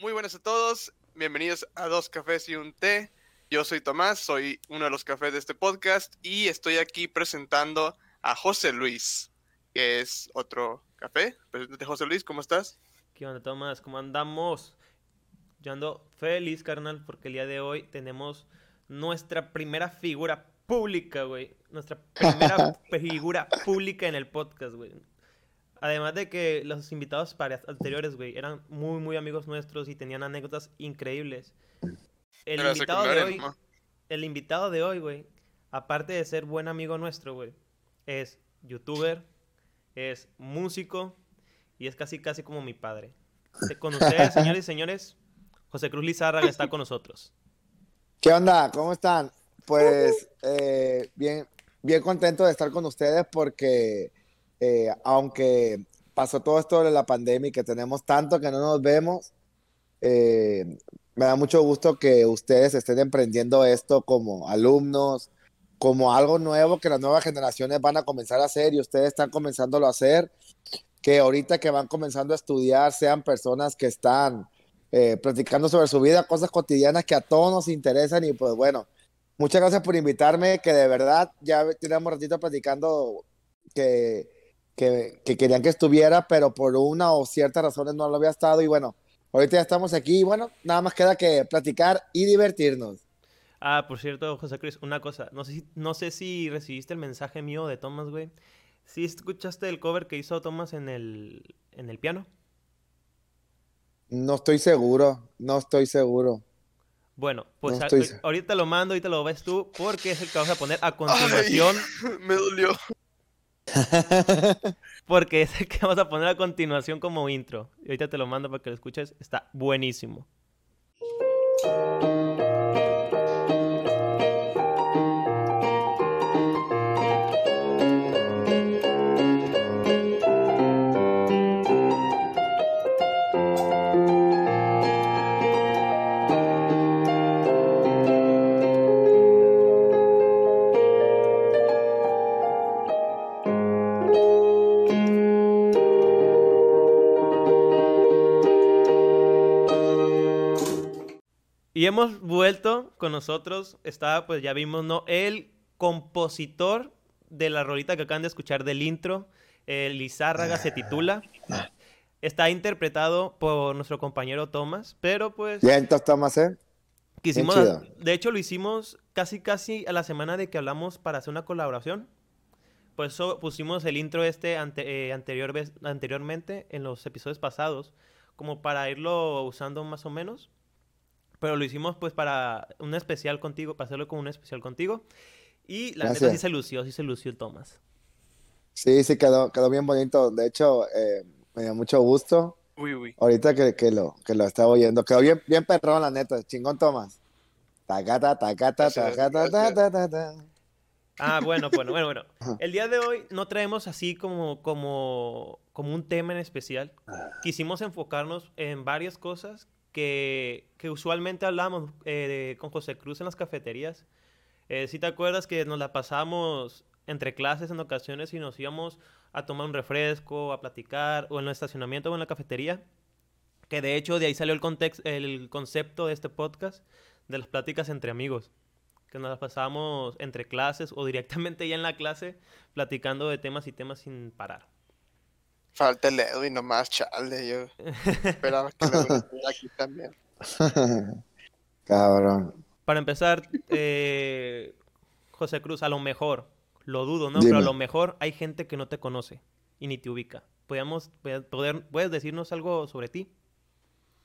Muy buenas a todos, bienvenidos a Dos Cafés y un Té. Yo soy Tomás, soy uno de los cafés de este podcast y estoy aquí presentando a José Luis, que es otro café. Preséntate José Luis, ¿cómo estás? ¿Qué onda Tomás? ¿Cómo andamos? Yo ando feliz, carnal, porque el día de hoy tenemos nuestra primera figura pública, güey. Nuestra primera figura pública en el podcast, güey. Además de que los invitados para anteriores, güey, eran muy, muy amigos nuestros y tenían anécdotas increíbles. El invitado de hoy, el invitado de hoy, güey, aparte de ser buen amigo nuestro, güey, es youtuber, es músico y es casi, casi como mi padre. Con ustedes, señores y señores, José Cruz Lizárraga está con nosotros. ¿Qué onda? ¿Cómo están? Pues eh, bien, bien contento de estar con ustedes porque eh, aunque pasó todo esto de la pandemia y que tenemos tanto que no nos vemos, eh, me da mucho gusto que ustedes estén emprendiendo esto como alumnos, como algo nuevo que las nuevas generaciones van a comenzar a hacer y ustedes están comenzándolo a hacer, que ahorita que van comenzando a estudiar sean personas que están eh, platicando sobre su vida, cosas cotidianas que a todos nos interesan y pues bueno, muchas gracias por invitarme, que de verdad ya tenemos ratito platicando que que, querían que estuviera, pero por una o ciertas razones no lo había estado. Y bueno, ahorita ya estamos aquí y bueno, nada más queda que platicar y divertirnos. Ah, por cierto, José Cris, una cosa. No sé, si, no sé si recibiste el mensaje mío de Thomas, güey. ¿Sí escuchaste el cover que hizo Thomas en el, en el piano? No estoy seguro, no estoy seguro. Bueno, pues ahorita lo mando, ahorita lo ves tú, porque es el que vamos a poner a continuación. me dolió. Porque es el que vamos a poner a continuación como intro. Y ahorita te lo mando para que lo escuches. Está buenísimo. Y hemos vuelto con nosotros, está, pues ya vimos, ¿no? El compositor de la rolita que acaban de escuchar del intro, el Lizárraga se titula. Está interpretado por nuestro compañero Tomás, pero pues... Ya entonces Tomás, ¿eh? Quisimos, de hecho lo hicimos casi casi a la semana de que hablamos para hacer una colaboración. Por eso pusimos el intro este eh, anterior, anteriormente en los episodios pasados, como para irlo usando más o menos. Pero lo hicimos pues para un especial contigo, para hacerlo como un especial contigo. Y la neta sí se lució, sí se lució el Tomás. Sí, sí, quedó, quedó bien bonito. De hecho, eh, me dio mucho gusto. Uy, uy. Ahorita que, que, lo, que lo estaba oyendo. Quedó bien, bien perrón, la neta. Chingón, Tomás. Tacata, tacata, tacata, tacata, Ah, bueno, bueno, bueno, bueno. El día de hoy no traemos así como, como, como un tema en especial. Quisimos enfocarnos en varias cosas que, usualmente hablamos eh, con José Cruz en las cafeterías. Eh, si te acuerdas que nos la pasamos entre clases en ocasiones y nos íbamos a tomar un refresco, a platicar, o en el estacionamiento o en la cafetería. Que de hecho de ahí salió el, contexto, el concepto de este podcast, de las pláticas entre amigos. Que nos las pasábamos entre clases o directamente ya en la clase, platicando de temas y temas sin parar. Falta el Edwin nomás, chale. Yo esperaba que Edwin estuviera aquí también. Cabrón. Para empezar, eh, José Cruz, a lo mejor, lo dudo, ¿no? Pero a lo mejor hay gente que no te conoce y ni te ubica. ¿Podríamos, poder, ¿Puedes decirnos algo sobre ti?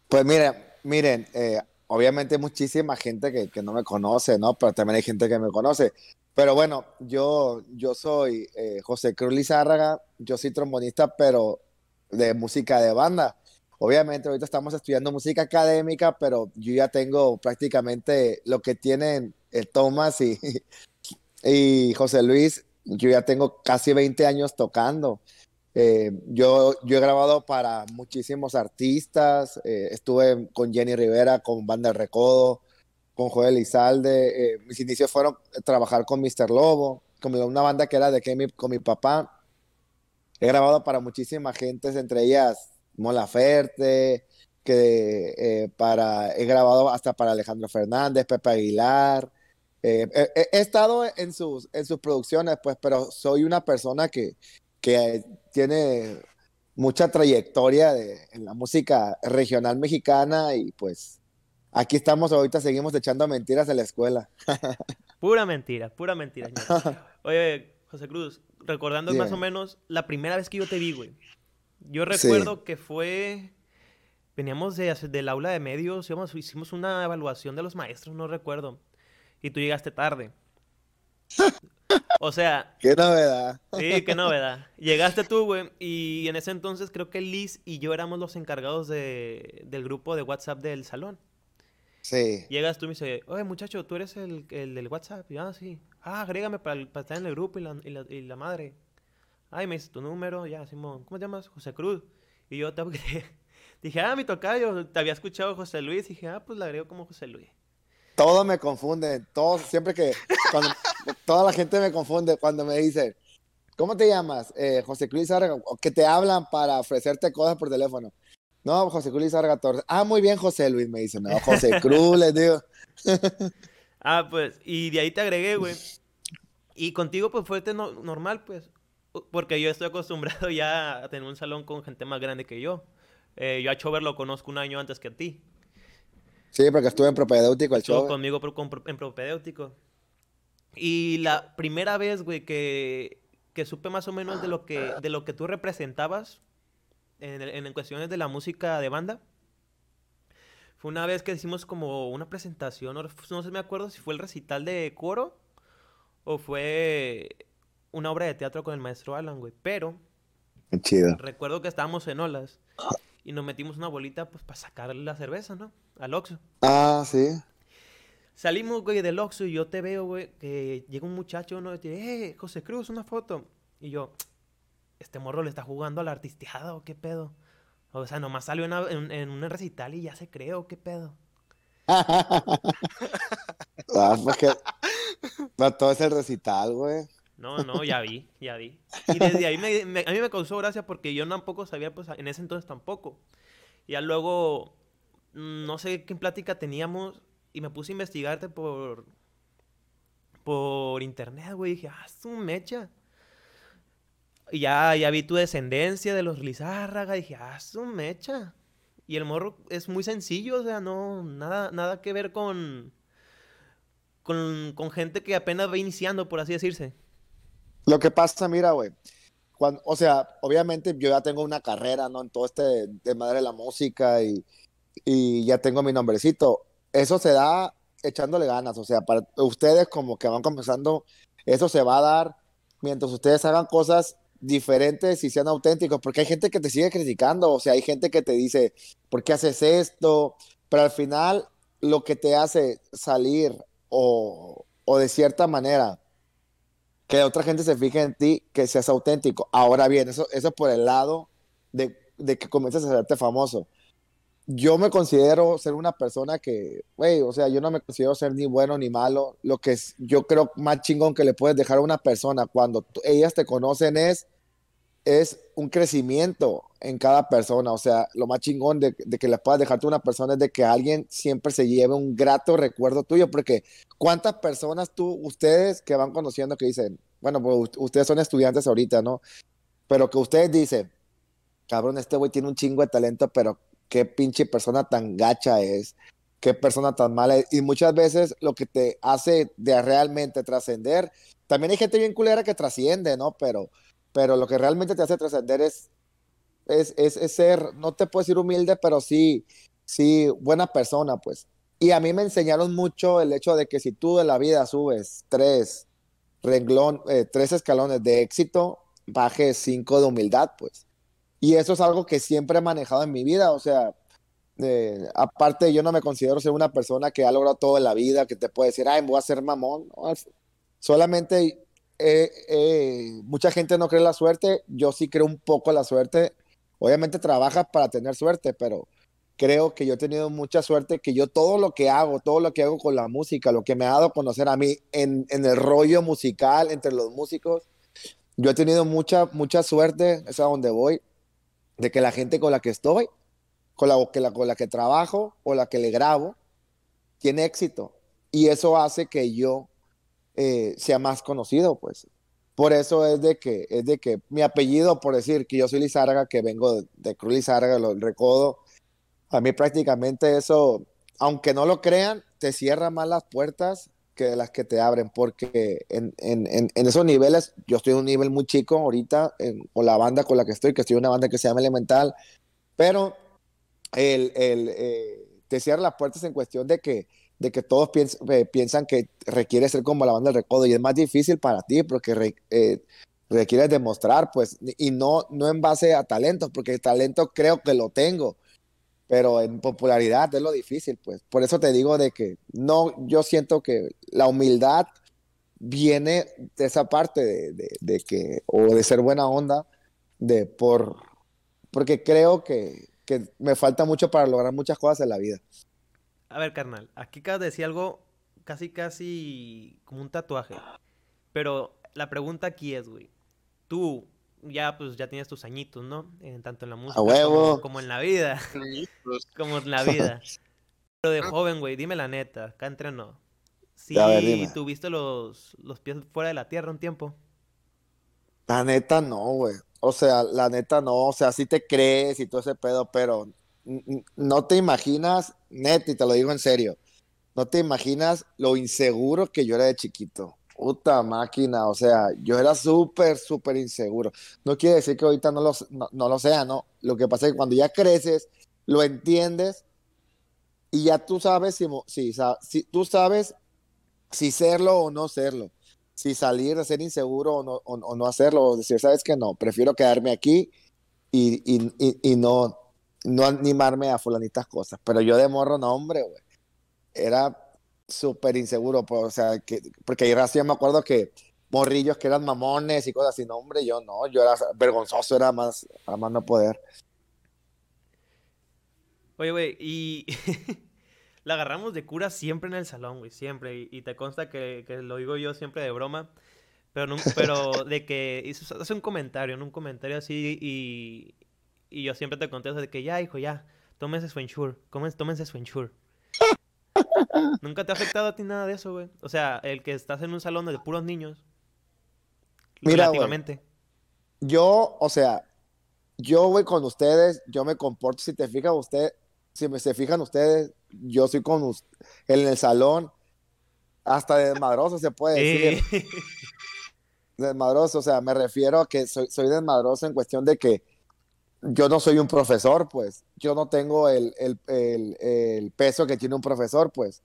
Pues miren, miren, eh, obviamente hay muchísima gente que, que, no me conoce, ¿no? Pero también hay gente que me conoce. Pero bueno, yo, yo soy eh, José Cruz Lizárraga, yo soy trombonista, pero de música de banda. Obviamente ahorita estamos estudiando música académica, pero yo ya tengo prácticamente lo que tienen el eh, Tomás y, y José Luis, yo ya tengo casi 20 años tocando. Eh, yo, yo he grabado para muchísimos artistas, estuve con Jenny Rivera, con Banda Recodo, con Joel Izalde. Eh, mis inicios fueron trabajar con Mr. Lobo, con una banda que era de que con mi papá. He grabado para muchísima gente, entre ellas Mola Ferte, que eh, para, he grabado hasta para Alejandro Fernández, Pepe Aguilar. Eh, he, estado en sus, en sus producciones, pues, pero soy una persona que, que tiene mucha trayectoria en la música regional mexicana y pues aquí estamos ahorita, seguimos echando mentiras en la escuela. Pura mentira, pura mentira. señor. Oye, José Cruz, recordando más o menos la primera vez que yo te vi, güey. Yo Sí. recuerdo que fue... Veníamos de, del aula de medios, íbamos- hicimos una evaluación de los maestros, no recuerdo. Y tú llegaste tarde. O sea, Qué novedad. Sí, qué novedad. Llegaste tú, güey, y en ese entonces creo que Liz y yo éramos los encargados de, del grupo de WhatsApp del salón. Sí. Llegas tú y me dices, oye, muchacho, tú eres el, el del WhatsApp. Y yo, ah, sí. Ah, agrégame para, el- para estar en el grupo y la, y la, y la madre. Ay, me dice tu número, ya, Simón. ¿Cómo te llamas? José Cruz. Y yo te. Dije, ah, mi tocayo, te había escuchado José Luis. dije, ah, pues la agrego como José Luis. Todo me confunde, todo, siempre que, cuando, toda la gente me confunde cuando me dice, ¿cómo te llamas? Eh, José Cruz que te hablan para ofrecerte cosas por teléfono. No, José Cruz Arga Torres. Ah, muy bien, José Luis, me dice. No, José Cruz, les digo. Ah, pues, y de ahí te agregué, güey. Y contigo, pues, fue no- normal, pues. Porque yo estoy acostumbrado ya a tener un salón con gente más grande que yo. Eh, yo a Chover lo conozco un año antes que a ti. Sí, porque estuve en propedéutico el Estuvo show. conmigo pro- con pro- en propedéutico. Y la primera vez, güey, que, que supe más o menos de lo que, de lo que tú representabas en, en cuestiones de la música de banda, fue una vez que hicimos como una presentación, no, no sé, me acuerdo si fue el recital de coro o fue una obra de teatro con el maestro Alan, güey. Pero chido. recuerdo que estábamos en olas y nos metimos una bolita pues para sacar la cerveza, ¿no? Al Oxxo. Ah, sí. Salimos, güey, del Oxxo y yo te veo, güey, que llega un muchacho, ¿no? Y te dice, eh, José Cruz, una foto. Y yo, este morro le está jugando a la artisteada o qué pedo. O sea, nomás salió en, una- en- en un recital y ya se creó, qué pedo. Ah, pues que. No, todo es el recital, güey. No, no, ya vi, ya vi. Y desde ahí me- me- a mí me causó gracia porque yo tampoco sabía, pues en ese entonces tampoco. Y ya luego, no sé qué plática teníamos y me puse a investigarte por, por internet, güey. Y dije, ah, es un mecha. Y ya, ya vi tu descendencia de los Lizárraga. Dije, ah, es un mecha. Y el morro es muy sencillo, o sea, no, nada, nada que ver con, con, con gente que apenas va iniciando, por así decirse. Lo que pasa, mira, güey. Cuando, o sea, obviamente yo ya tengo una carrera, ¿no? En todo este de madre de la música y, y ya tengo mi nombrecito. Eso se da echándole ganas, o sea, para ustedes como que van comenzando, eso se va a dar mientras ustedes hagan cosas diferentes y sean auténticos, porque hay gente que te sigue criticando, o sea, hay gente que te dice, ¿por qué haces esto? Pero al final lo que te hace salir o, o de cierta manera que otra gente se fije en ti, que seas auténtico. Ahora bien, eso, eso por el lado de, de que comiences a hacerte famoso. Yo me considero ser una persona que, güey, o sea, yo no me considero ser ni bueno ni malo. Lo que es, yo creo más chingón que le puedes dejar a una persona cuando ellas te conocen es, es un crecimiento en cada persona. O sea, lo más chingón de, que le puedas dejar a una persona es de que alguien siempre se lleve un grato recuerdo tuyo, porque ¿cuántas personas tú, ustedes que van conociendo que dicen, bueno, pues ustedes son estudiantes ahorita, ¿no? Pero que ustedes dicen, cabrón, este güey tiene un chingo de talento, pero qué pinche persona tan gacha es, qué persona tan mala. Y muchas veces lo que te hace de realmente trascender, también hay gente bien culera que trasciende, ¿no? Pero, pero lo que realmente te hace trascender es, es, es, ser, no te puedo decir humilde, pero sí, sí, buena persona, pues. Y a mí me enseñaron mucho el hecho de que si tú de la vida subes tres renglón, eh, tres escalones de éxito, bajes cinco de humildad, pues. Y eso es algo que siempre he manejado en mi vida, o sea, eh, aparte yo no me considero ser una persona que ha logrado todo en la vida, que te puede decir, ay, voy a ser mamón. Solamente eh, eh, mucha gente no cree en la suerte, yo sí creo un poco en la suerte. Obviamente trabajas para tener suerte, pero creo que yo he tenido mucha suerte, que yo todo lo que hago, todo lo que hago con la música, lo que me ha dado conocer a mí en, el rollo musical entre los músicos, yo he tenido mucha, mucha suerte, es a donde voy, de que la gente con la que estoy con la, que con la que trabajo o la que le grabo tiene éxito. Y eso hace que yo eh, sea más conocido, pues. Por eso es de que, es de que mi apellido, por decir que yo soy Lizárraga, que vengo de, Cruz Lizárraga, lo recodo, a mí prácticamente eso, aunque no lo crean, te cierra más las puertas que las que te abren, porque en, en, en, esos niveles, yo estoy en un nivel muy chico ahorita, con la banda con la que estoy, que estoy en una banda que se llama Elemental, pero el, el eh, te cierra las puertas en cuestión de que, de que todos eh, piensan que requiere ser como la banda del recodo y es más difícil para ti porque eh, requieres demostrar, pues, y no, no en base a talentos, porque el talento creo que lo tengo, pero en popularidad es lo difícil, pues. Por eso te digo de que no, yo siento que la humildad viene de esa parte de, de, que, o de ser buena onda, de por, porque creo que, que me falta mucho para lograr muchas cosas en la vida. A ver, carnal, aquí acabas de decir algo casi, casi como un tatuaje. Pero la pregunta aquí es, güey, tú ya pues ya tienes tus añitos, ¿no? En, tanto en la música como, en la vida. como en la vida. Pero de joven, güey, dime la neta, acá entrenó. Sí, tuviste los, los pies fuera de la tierra un tiempo. La neta no, güey. O sea, la neta no. O sea, sí te crees y todo ese pedo, pero no te imaginas, neta, y te lo digo en serio, no te imaginas lo inseguro que yo era de chiquito. Puta máquina, o sea, yo era súper, súper inseguro. No quiere decir que ahorita no lo, no, lo sea, ¿no? Lo que pasa es que cuando ya creces, lo entiendes y ya tú sabes si, si, tú sabes si serlo o no serlo, si salir de ser inseguro o no, o, no hacerlo, o decir, sabes que no, prefiero quedarme aquí y, y, y, no, no animarme a fulanitas cosas. Pero yo de morro, no, hombre, güey. Era súper inseguro, pues, o sea, que, porque ahí recién me acuerdo que morrillos que eran mamones y cosas así, no, hombre, yo no, yo era vergonzoso, era más, a más no poder. Oye, güey, y la agarramos de cura siempre en el salón, güey, siempre, y, te consta que, lo digo yo siempre de broma, pero, no, pero de que hace un comentario, en un comentario así, y, y yo siempre te contesto de que ya, hijo, ya, tómense su ensure, tómense su ensure. ¿Nunca te ha afectado a ti nada de eso, güey? O sea, el que estás en un salón de puros niños. Mira, yo, o sea, yo voy con ustedes, yo me comporto, si te fijas usted, si me se fijan ustedes, yo soy con usted, en el salón, hasta desmadroso se puede decir. desmadroso, o sea, me refiero a que soy, soy desmadroso en cuestión de que yo no soy un profesor, pues. Yo no tengo el, peso que tiene un profesor, pues.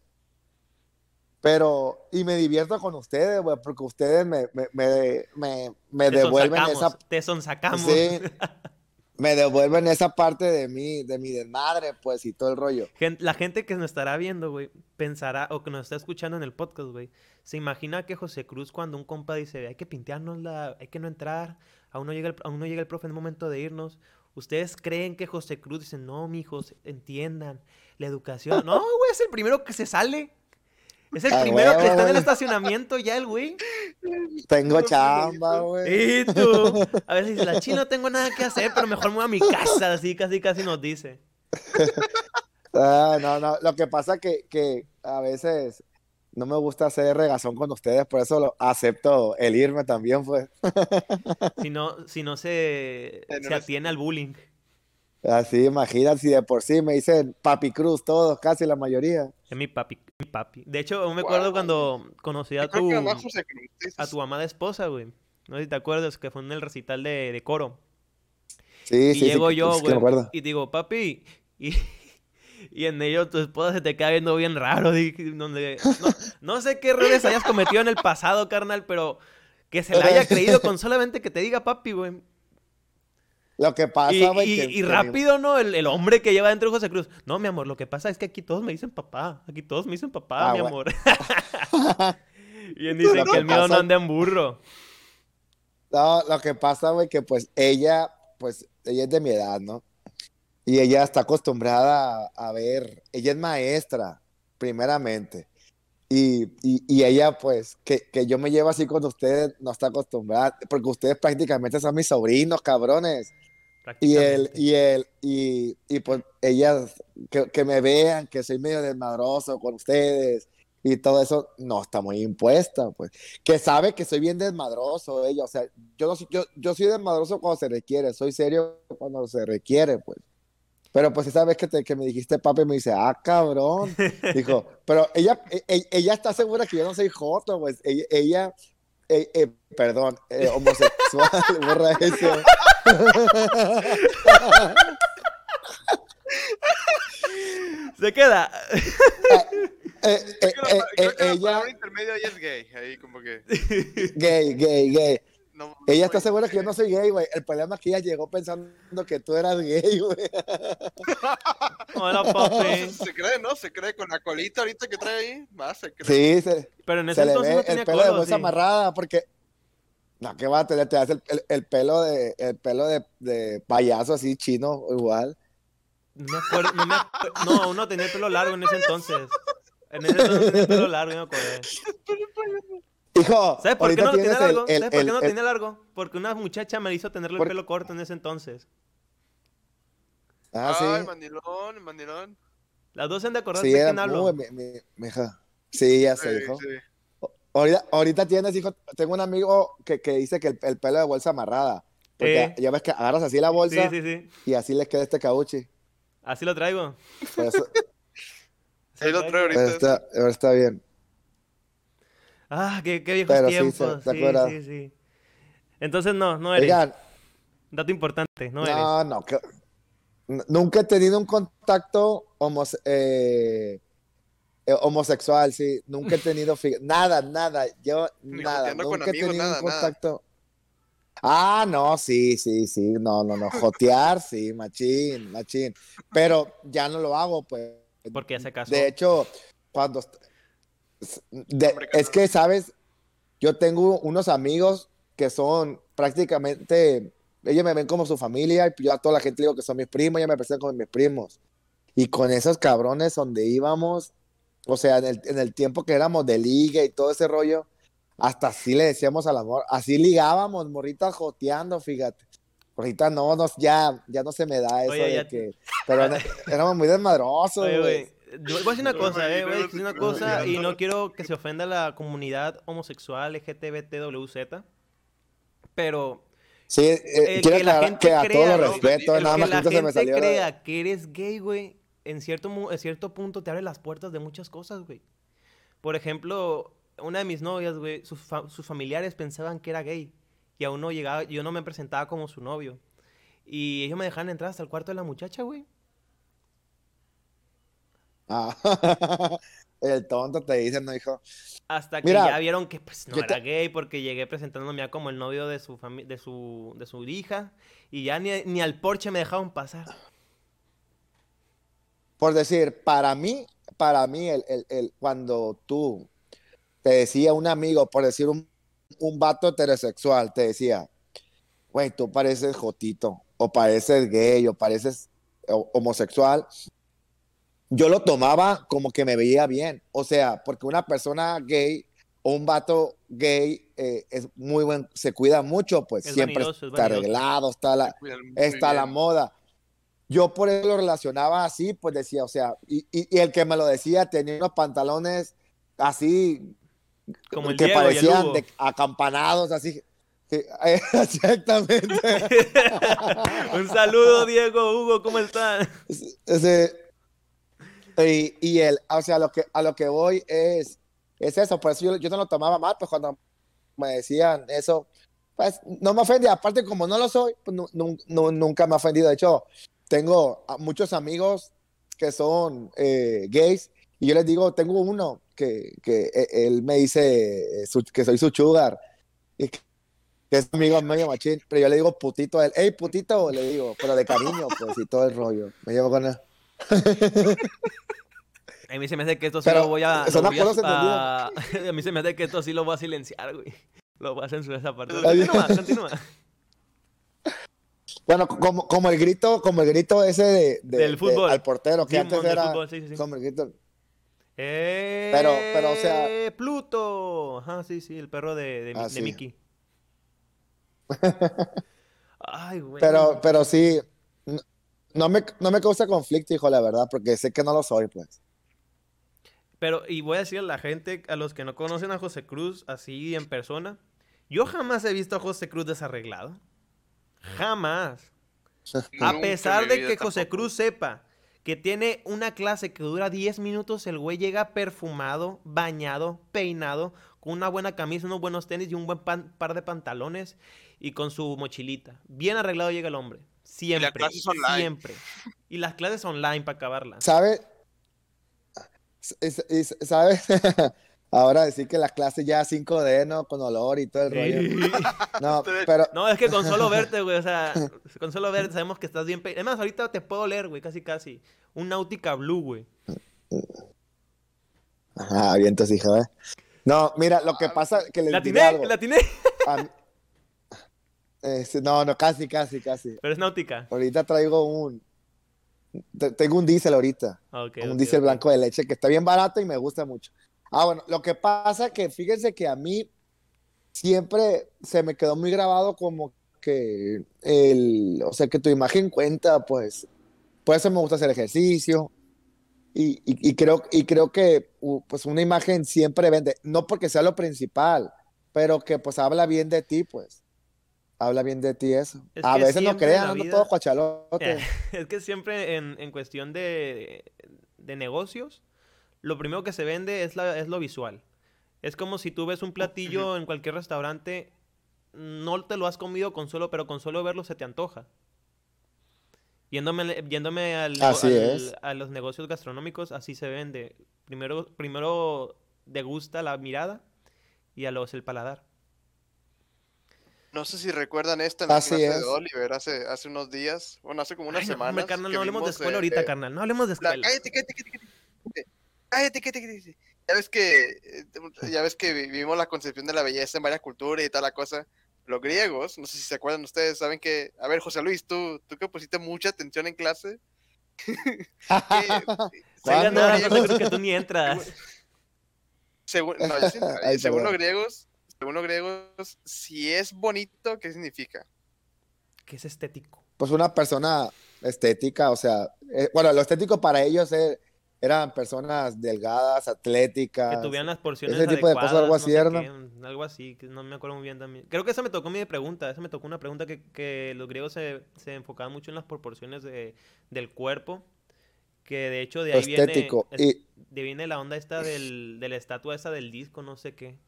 Pero, y me divierto con ustedes, güey, porque ustedes me, me, devuelven esa... Te sonsacamos. Sí, me devuelven esa parte de mí, de mi desmadre, pues, y todo el rollo. La gente que nos estará viendo, güey, pensará, o que nos está escuchando en el podcast, güey, se imagina que José Cruz cuando un compa dice, hay que la, hay que no entrar, aún no llega el, aún no llega el profe en el momento de irnos, ¿Ustedes creen que José Cruz dice, no, mijos, entiendan, la educación? No, güey, es el primero que se sale. Es el primero que está en el estacionamiento ya el güey. Tengo chamba, güey. Y tú. A ver si la china no tengo nada que hacer, pero mejor me voy a mi casa, así casi casi nos dice. Ah, no, no. Lo que pasa que, que a veces no me gusta hacer regazón con ustedes, por eso lo acepto el irme también, pues. si no, si no se, se atiene al bullying. Así, imagínate, si de por sí me dicen Papi Cruz, todos, casi la mayoría. Es mi papi, mi papi. De hecho, me acuerdo cuando conocí a tu, a tu amada esposa, güey. No sé si te acuerdas, que fue en el recital de, de coro. Sí, y sí, llego yo, güey, y digo, papi, y y en ello tu esposa se te queda viendo bien raro. Donde, no, sé qué errores hayas cometido en el pasado, carnal, pero que se le haya creído con solamente que te diga papi, güey. Lo que pasa, güey. Y, rápido, ¿no? El, hombre que lleva dentro de José Cruz. No, mi amor, lo que pasa es que aquí todos me dicen papá. Aquí todos me dicen papá, ah, mi amor. y él dice que, el mío no anda en burro. No, lo que pasa, güey, que pues ella, pues ella es de mi edad, ¿no? Y ella está acostumbrada a, ver, ella es maestra, primeramente. Y, y, ella, pues, que, que, yo me llevo así con ustedes, no está acostumbrada, porque ustedes prácticamente son mis sobrinos, cabrones. Y él, y él, y, y pues ellas, que, que me vean, que soy medio desmadroso con ustedes y todo eso, no está muy impuesta, pues. Que sabe que soy bien desmadroso ella, o sea, yo, no yo, yo soy desmadroso cuando se requiere, soy serio cuando se requiere, pues. Pero pues esa vez que, te, que me dijiste papi, me dice, ah, cabrón. Dijo, pero ella, e- e- ella está segura que yo no soy joto, pues. Ella, ella eh, eh, perdón, eh, homosexual, borra eso. Se queda. Eh, eh, Creo que la, eh, creo eh, que la ella, palabra intermedia ahí es gay. Ahí como que. gay, gay, gay. No, no Ella está segura que yo no soy gay, güey. El problema es que ella llegó pensando que tú eras gay, güey. Hola, papi. Se cree, ¿no? Se cree con la colita ahorita que trae ahí. Más se cree. Sí, se, Pero en ese se le entonces ve no el tenía pelo de bolsa sí. amarrada, porque. No, que va a tener, te hace el, el- el pelo de, el pelo de, de payaso así chino, igual. No me acuerdo, no me acu- No, uno tenía el pelo largo en ese entonces. En ese entonces tenía el pelo largo, yo me acordé. Hijo, ¿Sabes por qué no lo tenía el- largo? el- ¿Sabes por qué el- no lo el- tenía largo? Porque una muchacha me hizo tenerle el pelo corto en ese entonces. Ah, Ay, sí. mandilón, mandilón. Las dos se han de acordar Sí, de era quién hablo. mi- mi hija. Sí, ya sé, Sí, hijo. sí. Ahorita, ahorita tienes, hijo, tengo un amigo que, que dice que el, el pelo de bolsa amarrada. Porque Eh. ya ves que agarras así la bolsa sí, sí. y así le queda este cauchi. Así lo traigo. Por eso- Ahí lo trae pero ahorita. está, pero está bien. Ah, qué, qué viejos Pero sí, tiempos. se- ¿te Sí, acuerdas? sí, sí. Entonces no, no eres. Oigan, Dato importante, no eres. no, no, que- nunca he tenido un contacto homose- eh, eh, homosexual, sí. Nunca he tenido, nada, nada, yo Ni nada, con nunca he amigos, tenido nada, un nada. contacto. Ah, no, sí, sí, sí, no, no, no, jotear, sí, machín, machín. Pero ya no lo hago, pues. Porque ya se casó. De hecho, cuando... de- es que, ¿sabes? Yo tengo unos amigos que son prácticamente... Ellos me ven como su familia y yo a toda la gente digo que son mis primos, ellos me presentan como mis primos. Y con esos cabrones donde íbamos, o sea, en el, en el tiempo que éramos de liga y todo ese rollo, hasta así le decíamos al amor, así ligábamos, morritas joteando, fíjate. Ahorita no, no, ya, ya no se me da eso Oye, de ya- que... Pero éramos muy desmadrosos, güey. Yo voy a decir una cosa, eh, voy a decir una cosa y no quiero que se ofenda la comunidad homosexual LGTBTWZ, pero Sí, eh, el quiero que la gente que a crea, los respeto, nada más que la se me gente salió. la- crea que eres gay, güey, en cierto, mu- en cierto punto te abre las puertas de muchas cosas, güey. Por ejemplo, una de mis novias, güey, sus, fa- sus familiares pensaban que era gay y aún no llegaba, yo no me presentaba como su novio. Y ellos me dejaban entrar hasta el cuarto de la muchacha, güey. Ah, el tonto te dice, no, hijo. Hasta que Mira, ya vieron que pues no era te- gay porque llegué presentándome ya como el novio de su de su de su hija y ya ni, ni al porche me dejaron pasar. Por decir, para mí, para mí, el, el- el- cuando tú te decía un amigo, por decir un, un vato heterosexual, te decía, güey, tú pareces jotito, o pareces gay, o pareces ho- homosexual. Yo lo tomaba como que me veía bien. O sea, porque una persona gay o un vato gay eh, es muy buen, se cuida mucho, pues Es siempre vanidoso, es está vanidoso. arreglado, está la, está la moda. Yo por eso lo relacionaba así, pues decía, o sea, y, y- y el que me lo decía tenía unos pantalones así Como el que Diego parecían de acampanados, así. que- exactamente. Un saludo, Diego, Hugo, ¿cómo están? Ese- y, y el, o sea, a lo que, a lo que voy es, es eso, por eso yo, yo no lo tomaba mal, pues cuando me decían eso, pues no me ofendía, aparte como no lo soy, pues nu- nu- nu- nunca me ha ofendido, de hecho, tengo a muchos amigos que son eh, gays, y yo les digo, tengo uno que, que eh, él me dice eh, que soy su sugar, y que es amigo medio machín, pero yo le digo putito a él, hey putito, le digo, pero de cariño, pues, y todo el rollo, me llevo con él. A mí se me hace que esto sí Pero lo voy a. lo voy a- acuerdos a, mí se me hace que esto sí lo voy a silenciar, güey. Lo voy a censurar esa parte. Continúa, continúa. Bueno, como, como el grito, como el grito ese de, de- Del de- fútbol. al portero, que Simón, antes era fútbol, sí, sí, sí. como el grito. Eh, Pero- pero, o sea- Pluto. Ajá, sí, sí, el perro de, de, Ah, de sí. Mickey. Ay, güey. Pero, pero sí, no- me, no me causa conflicto, hijo, la verdad, porque sé que no lo soy, pues. Pero, y voy a decir a la gente, a los que no conocen a José Cruz así en persona, yo jamás he visto a José Cruz desarreglado. Jamás. A pesar de que José. Cruz sepa que tiene una clase que dura 10 minutos, el güey llega perfumado, bañado, peinado, con una buena camisa, unos buenos tenis y un buen pan- par de pantalones y con su mochilita. Bien arreglado llega el hombre. Siempre. clases online. Siempre. Y las clases online para acabarlas. ¿Sabes? ¿Sabes? Ahora decir que la clase ya 5D, ¿no? Con olor y todo el rollo. Sí. No, pero No, es que con solo verte, güey, o sea, con solo verte sabemos que estás bien. pe- Es más, ahorita te puedo leer, güey, casi casi. Un Nautica Blue, güey. Ajá, vientos, hija, ¿eh? No, mira, lo que pasa que les La diré algo. la. A mí- Este, no, no, casi, casi, casi. Pero es Náutica. Ahorita traigo un... te- Tengo un diésel ahorita. Ah, ok, un ok, diésel blanco de leche que está bien barato y me gusta mucho. Ah, bueno, lo que pasa que fíjense que a mí siempre se me quedó muy grabado como que el, o sea, que tu imagen cuenta, pues, por eso me gusta hacer ejercicio y, y- y creo, y creo que pues una imagen siempre vende, no porque sea lo principal, pero que pues habla bien de ti, pues. Habla bien de ti eso. Es a veces no crean, vida- todo cuachalote. Es que siempre en, en cuestión de, de negocios, lo primero que se vende es, la, es lo visual. Es como si tú ves un platillo en cualquier restaurante, no te lo has comido con solo, pero con solo verlo se te antoja. Yéndome, yéndome al nego- Así al- es. a los negocios gastronómicos, así se vende. Primero, primero degusta la mirada y a los el paladar. No sé si recuerdan esta en la Así clase es. de Oliver hace, hace unos días, bueno, hace como unas Ay, no, semanas. hombre, carnal, que no hablemos de escuela eh, ahorita, eh, carnal. No hablemos de la- escuela. cállate, cállate, cállate, cállate. Cállate, cállate, cállate. Ya ves que eh, ya ves que vivimos la concepción de la belleza en varias culturas y toda la cosa. Los griegos, no sé si se acuerdan ustedes, saben que, a ver, José Luis, tú, tú que pusiste mucha atención en clase, según, no, yo sí- Ay, según los griegos, según los griegos, si es bonito, ¿qué significa? Que es estético. pues una persona estética, o sea, eh, bueno, lo estético para ellos eh, eran personas delgadas, atléticas. Que tuvieran las porciones ese tipo de cosas, algo no así sé era, qué, mm, algo así, que no me acuerdo muy bien también. Creo que esa me tocó mi pregunta, esa me tocó una pregunta que, que los griegos se, se enfocaban mucho en las proporciones de, del cuerpo, que de hecho de ahí viene, estético. es- Y de viene la onda esta del, de la estatua esa del disco, no sé qué.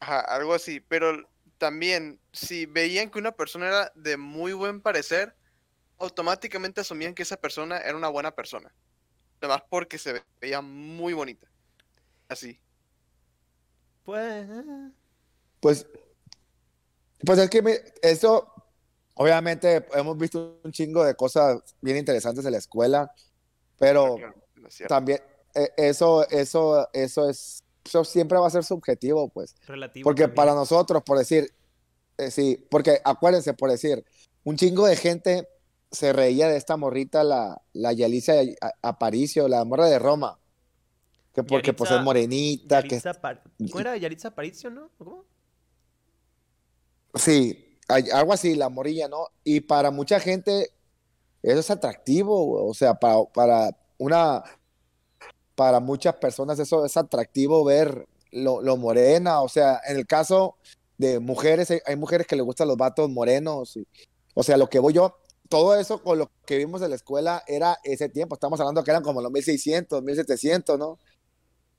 Ajá, algo así, pero también, si veían que una persona era de muy buen parecer, automáticamente asumían que esa persona era una buena persona. Además porque se ve- veía muy bonita. Así. Pues, ah, pues, pues es que me- eso, obviamente, hemos visto un chingo de cosas bien interesantes en la escuela, pero Claro, no es también eh, eso, eso, eso es, eso siempre va a ser subjetivo, pues. relativo. Porque también. para nosotros, por decir, eh, sí, porque acuérdense, por decir, un chingo de gente se reía de esta morrita, la, la Yalicia Aparicio, la morra de Roma. Que porque pues es Yaritza- morenita, que Par- ¿Cómo era? Yaritza Aparicio, ¿no? ¿O ¿Cómo? sí, hay- algo así, la morilla, ¿no? Y para mucha gente eso es atractivo, güey, o sea, para, para una, para muchas personas eso es atractivo ver lo, lo morena, o sea, en el caso de mujeres, hay, hay mujeres que les gustan los vatos morenos, y- o sea, lo que voy yo, todo eso con lo que vimos en la escuela era ese tiempo, estamos hablando que eran como los 1600, 1700, ¿no?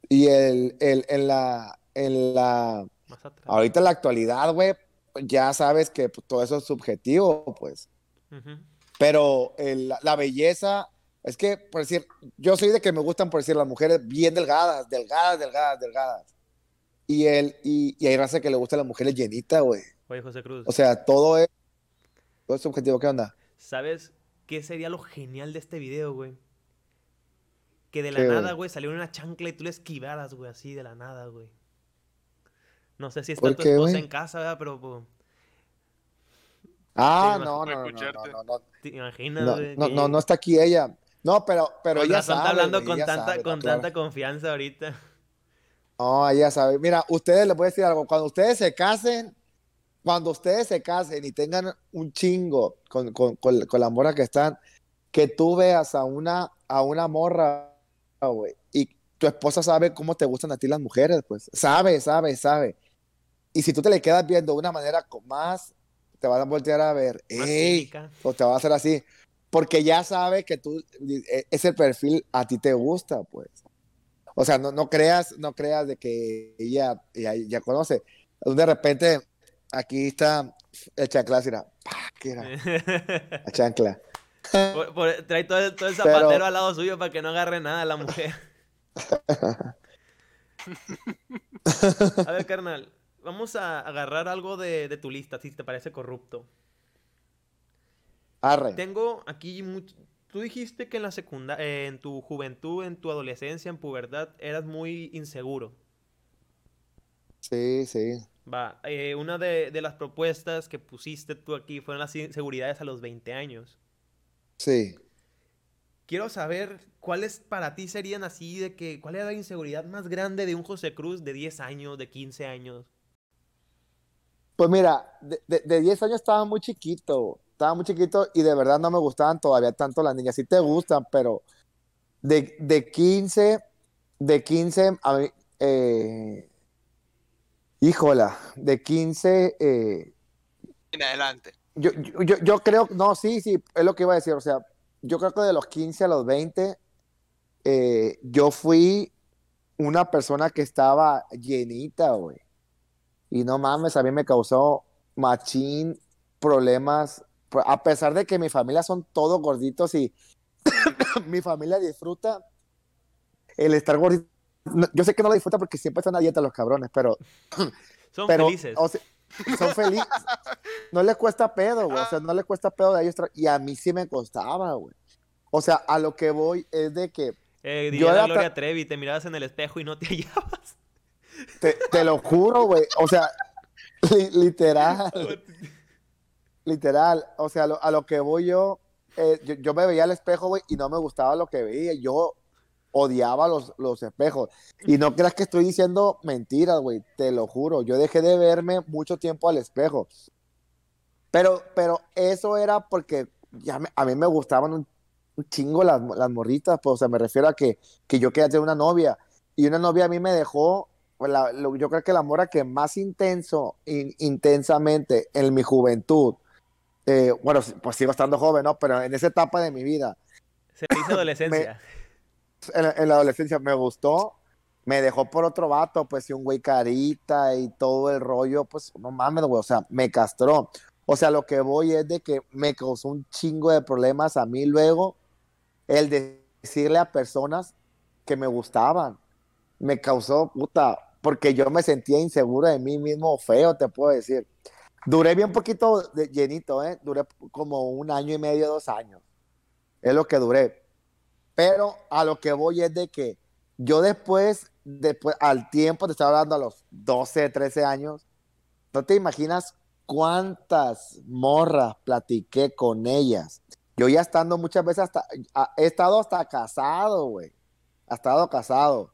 Y el, el, en la, en la, ahorita en la actualidad, güey, ya sabes que pues, todo eso es subjetivo, pues. Pero el- la belleza, es que, por decir, yo soy de que me gustan, por decir, las mujeres bien delgadas, delgadas, delgadas, delgadas. Y, el, y, y hay raza que le gusta a las mujeres llenitas, güey. Oye, José Cruz. O sea, todo es, todo es subjetivo. ¿Qué onda? ¿Sabes qué sería lo genial de este video, güey? Que de la ¿Qué, güey? nada, güey, saliera una chancla y tú le esquivaras, güey, así de la nada, güey. No sé si está ¿Por tu qué, esposa güey? en casa, ¿verdad? Pero, pues, Ah, Sí, no, no, no, no, no, no, ¿te imaginas, no, güey? no, no, no está aquí ella. No, pero, pero razón sabe, está hablando con tanta, sabe, con claro. tanta confianza ahorita. No, ella sabe. Mira, ustedes les voy a decir algo. Cuando ustedes se casen, cuando ustedes se casen y tengan un chingo con, con, con, con la morra que están, que tú veas a una, a una morra, güey, y tu esposa sabe cómo te gustan a ti las mujeres, pues, sabe, sabe, sabe. Y si tú te le quedas viendo de una manera más, te van a voltear a ver, ¡ey! O te va a hacer así, porque ya sabe que tú, e- ese perfil a ti te gusta, pues. O sea, no, no creas, no creas de que ella ya, ya conoce. De repente, aquí está el chancla, mira. ¿Qué era? La chancla. Por- por- trae todo el, todo el Pero- zapatero al lado suyo para que no agarre nada la mujer. A ver, carnal, vamos a agarrar algo de, de tu lista, si te parece corrupto. Arre. Tengo aquí much- Tú dijiste que en la secundaria, en tu juventud, en tu adolescencia, en pubertad, eras muy inseguro. Sí, sí. Va, eh, una de, de las propuestas que pusiste tú aquí fueron las inseguridades a los 20 años. Sí. Quiero saber cuáles para ti serían así de que, cuál era la inseguridad más grande de un José Cruz de 10 años, de 15 años. Pues mira, de, de, de 10 años estaba muy chiquito, estaba muy chiquito y de verdad no me gustaban todavía tanto las niñas. Sí te gustan, pero de, de 15, de 15, a mí, eh, híjola, de 15, eh, En adelante. yo, yo, yo- creo, no, sí, sí, es lo que iba a decir, o sea, yo creo que de los 15 a los 20, eh, yo fui una persona que estaba llenita, güey. Y no mames, a mí me causó machín problemas, a pesar de que mi familia son todos gorditos y mi familia disfruta el estar gordito. Yo sé que no lo disfruta porque siempre están a dieta los cabrones, pero Son pero, felices. o sea, son felices. No les cuesta pedo, güey. O sea, no les cuesta pedo de ellos. Y a mí sí me costaba, güey. O sea, a lo que voy es de que, Eh, yo diría Gloria Trevi, te mirabas en el espejo y no te hallabas. te, te lo juro, güey. O sea, li- literal, literal. O sea, lo, a lo que voy yo, eh, yo, yo me veía al espejo, güey, y no me gustaba lo que veía. Yo odiaba los, los espejos. Y no creas que estoy diciendo mentiras, güey. Te lo juro. Yo dejé de verme mucho tiempo al espejo. Pero, pero eso era porque ya me- a mí me gustaban un, chingo las, las morritas, pues, o sea, me refiero a que, que yo quería tener una novia. Y una novia a mí me dejó, pues, la- lo- yo creo que la mora que más intenso, in- intensamente en mi juventud, eh, bueno, pues sigo estando joven, ¿no? Pero en esa etapa de mi vida, Se dice adolescencia. en, la- en la adolescencia me gustó, me dejó por otro vato, pues sí, un güey carita y todo el rollo, pues no mames, güey, o sea, me castró. O sea, lo que voy es de que me causó un chingo de problemas a mí luego el de decirle a personas que me gustaban. Me causó, puta, porque yo me sentía inseguro de mí mismo, feo, te puedo decir. Duré bien poquito de- llenito, ¿eh? Duré como un año y medio, dos años. Es lo que duré. Pero a lo que voy es de que yo después, después al tiempo, te estaba hablando a los 12, 13 años, no te imaginas cuántas morras platiqué con ellas. Yo ya estando muchas veces hasta, he estado hasta casado, güey. He estado casado.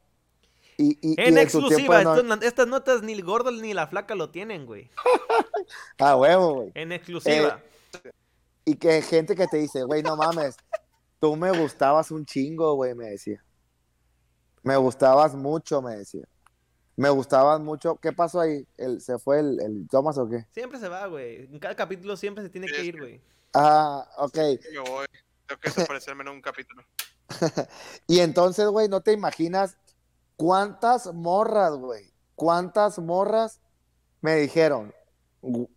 Y, y- y En exclusiva, no- estos- estas notas ni el gordo ni la flaca lo tienen, güey. A huevo, güey. En exclusiva. Y que gente que te dice, güey, no mames, tú me gustabas un chingo, güey, me decía. Me gustabas mucho, me decía. Me gustabas mucho. ¿Qué pasó ahí? ¿El, ¿Se fue el, el Thomas o qué? Siempre se va, güey. En cada capítulo siempre se tiene que ir, güey. Ah, ok. Me voy. Tengo que desaparecerme en un capítulo. Y entonces, güey, no te imaginas cuántas morras, güey. Cuántas morras me dijeron,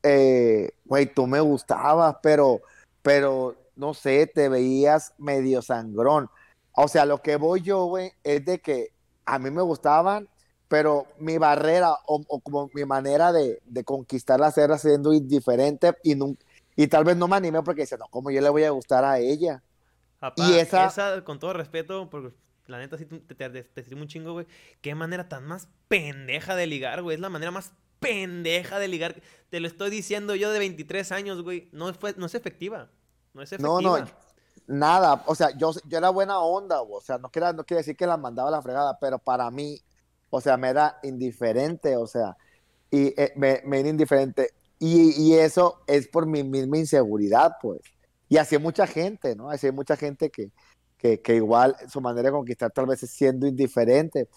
eh, güey, tú me gustabas, pero, pero, no sé, te veías medio sangrón. O sea, lo que voy yo, güey, es de que a mí me gustaban, pero mi barrera o, o como mi manera de, de conquistarlas era siendo indiferente y, tal vez no me animé porque decía, no, ¿cómo yo le voy a gustar a ella? Y esa- esa... con todo respeto, porque la neta sí te, te, te, te estimo un chingo, güey. Qué manera tan más pendeja de ligar, güey. Es la manera más pendeja de ligar. Te lo estoy diciendo yo de 23 años, güey. No, fue, no es efectiva. No es efectiva. No, no, nada, o sea, yo, yo era buena onda, güey, o sea, no quiere, no quiere decir que la mandaba a la fregada, pero para mí, o sea, me era indiferente, o sea, y eh, me, me era indiferente. Y, y eso es por mi misma inseguridad, pues. Y así hay mucha gente, ¿no? Así hay mucha gente que, que, que igual su manera de conquistar tal vez es siendo indiferente.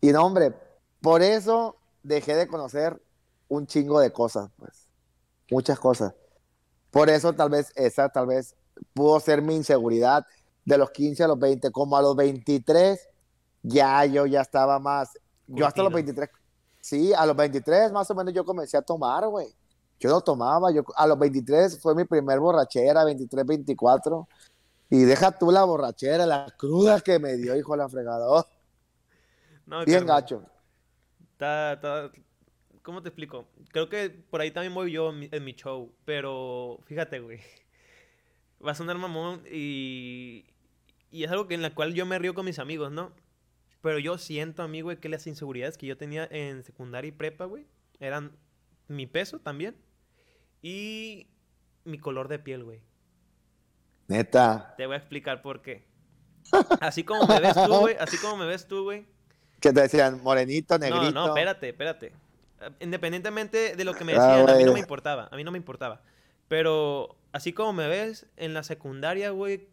Y no, hombre, por eso dejé de conocer un chingo de cosas, pues. Muchas cosas. Por eso tal vez esa, tal vez pudo ser mi inseguridad de los 15 a los 20, como a los 23, ya yo ya estaba más, yo hasta los Curtido. 23, sí, a los 23 más o menos yo comencé a tomar, güey. Yo no tomaba, yo a los 23 fue mi primer borrachera, 23, 24. Y deja tú la borrachera, la cruda que me dio, hijo de la fregada. Oh, No, bien gacho. Está, está- ¿Cómo te explico? Creo que por ahí también voy yo en mi, en mi show, pero fíjate, güey. Va a sonar mamón y, y es algo que en la cual yo me río con mis amigos, ¿no? Pero yo siento a mí, güey, que las inseguridades que yo tenía en secundaria y prepa, güey, eran mi peso también y mi color de piel, güey. Neta. Te voy a explicar por qué. Así como me ves tú, güey, así como me ves tú, güey, Que te decían morenito, No, negrito. no, espérate, espérate. Eh, Independientemente de lo que me Ah, decían, a mí no me importaba, a mí no me importaba. Pero así como me ves, en la secundaria, güey,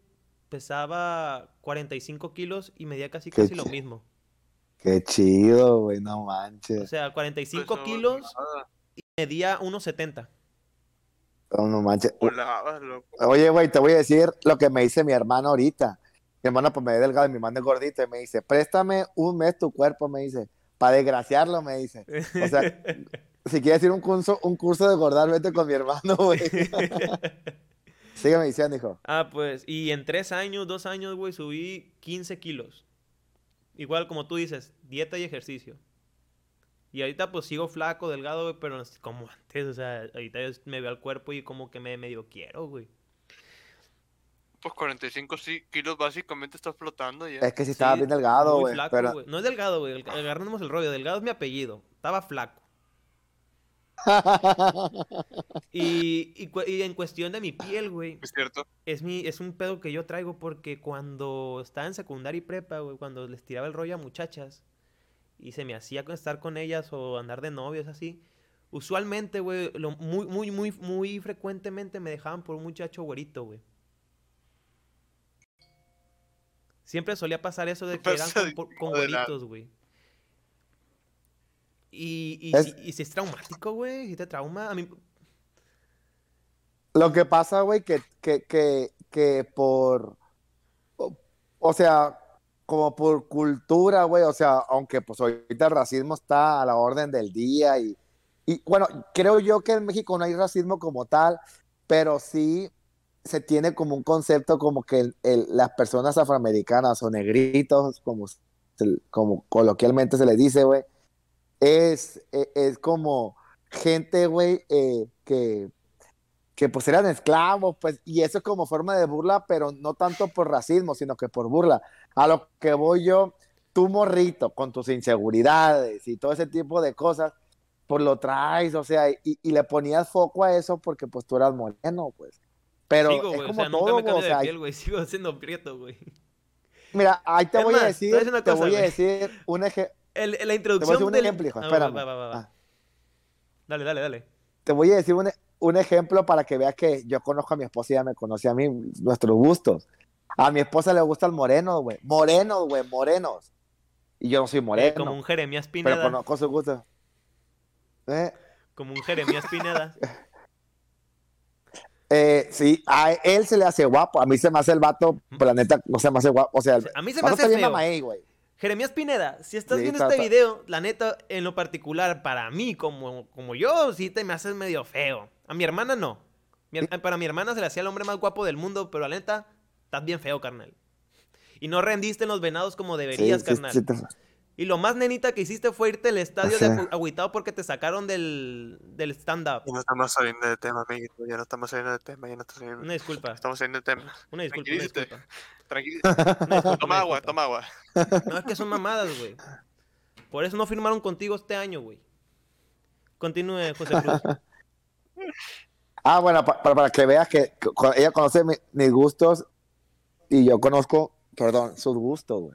pesaba 45 kilos y medía casi Qué casi lo mismo. Qué chido, güey, no O manches. sea, 45 Pues no, kilos nada. y medía 1,70. No, no manches. Loco. Oye, güey, te voy a decir lo que me dice mi hermano ahorita. Mi hermano, pues me ve delgado y mi hermano es gordito y me dice, préstame un mes tu cuerpo, me dice, para desgraciarlo, me dice. O sea, si quieres ir a un curso, un curso de engordar, vete con mi hermano, güey. Sígueme diciendo, hijo. ah, pues, y en tres años, dos años, güey, subí 15 kilos. Igual como tú dices, dieta y ejercicio. Y ahorita pues sigo flaco, delgado, güey, pero como antes, o sea, ahorita yo me veo al cuerpo y como que me medio quiero, güey. Pues 45 sí, kilos básicamente está flotando ya. Es que si estaba Sí, bien delgado, güey. Pero... No es delgado, güey. Agarremos el rollo. Delgado es mi apellido. Estaba flaco. Y, y, y en cuestión de mi piel, güey, Es cierto. es, mi, es un pedo que yo traigo porque cuando estaba en secundaria y prepa, güey, cuando les tiraba el rollo a muchachas y se me hacía con- estar con ellas o andar de novios así, usualmente, güey, lo- muy, muy, muy, muy frecuentemente me dejaban por un muchacho güerito, güey. Siempre solía pasar eso de que eran con, güeritos, güey. Y, y, Es- si, y si es traumático, güey, si te trauma, a mí... Lo que pasa, güey, que, que, que, que por, o, o sea, como por cultura, güey, o sea, aunque pues ahorita el racismo está a la orden del día y, bueno, creo yo que en México no hay racismo como tal, pero sí se tiene como un concepto como que las personas afroamericanas o negritos, como, como coloquialmente se les dice, güey, es, e- es como gente, güey, eh, que que pues eran esclavos, pues, y eso es como forma de burla, pero no tanto por racismo, sino que por burla. A lo que voy yo, tú morrito, con tus inseguridades y todo ese tipo de cosas, pues lo traes, o sea, y, y le ponías foco a eso porque pues tú eras moreno, pues. Pero Sigo, es güey, o como sea, nunca todo, me güey, cambio o sea, de piel, güey. Sigo siendo prieto, güey. mira, ahí te Es voy más, a decir, te voy a decir un ejemplo. La Te voy a introducción decir un del... ejemplo, hijo, Ah, va, espérame. va, va, va, va. Ah. Dale, dale, dale. te voy a decir un, un ejemplo para que veas que yo conozco a mi esposa y ella me conoce a mí, nuestros gustos. A mi esposa le gusta el moreno, güey. Morenos, güey, morenos. Y yo no soy Eh, moreno, como un Jeremías pero Pineda. conozco su gusto. Eh, Como un Jeremías Pineda. eh, sí, a él se le hace guapo. A mí se me hace el vato, pues la neta, no se me hace guapo. O sea, el A mí se me hace bien feo. mamaey, güey. Jeremías Pineda, si estás Sí, viendo este video, la neta, en lo particular, para mí, como, como yo, sí te me haces medio feo. A mi hermana no. Mi para mi hermana se le hacía el hombre más guapo del mundo, pero la neta, estás bien feo, carnal. Y no rendiste en los venados como deberías, sí, carnal. sí te- Y lo más nenita que hiciste fue irte al estadio de Ajá. agu- agüitado porque te sacaron del, del stand-up. Ya no estamos saliendo de tema, amiguito. Ya no estamos saliendo de tema. Ya no estamos saliendo, Una disculpa. estamos saliendo de tema. Una disculpa, una disculpa. Toma agua, toma agua. No, es que son mamadas, güey. Por eso no firmaron contigo este año, güey. Continúe, José Cruz. Ah, bueno, pa- para, para que veas que, ella conoce mi- mis gustos y yo conozco, perdón, sus gustos, güey.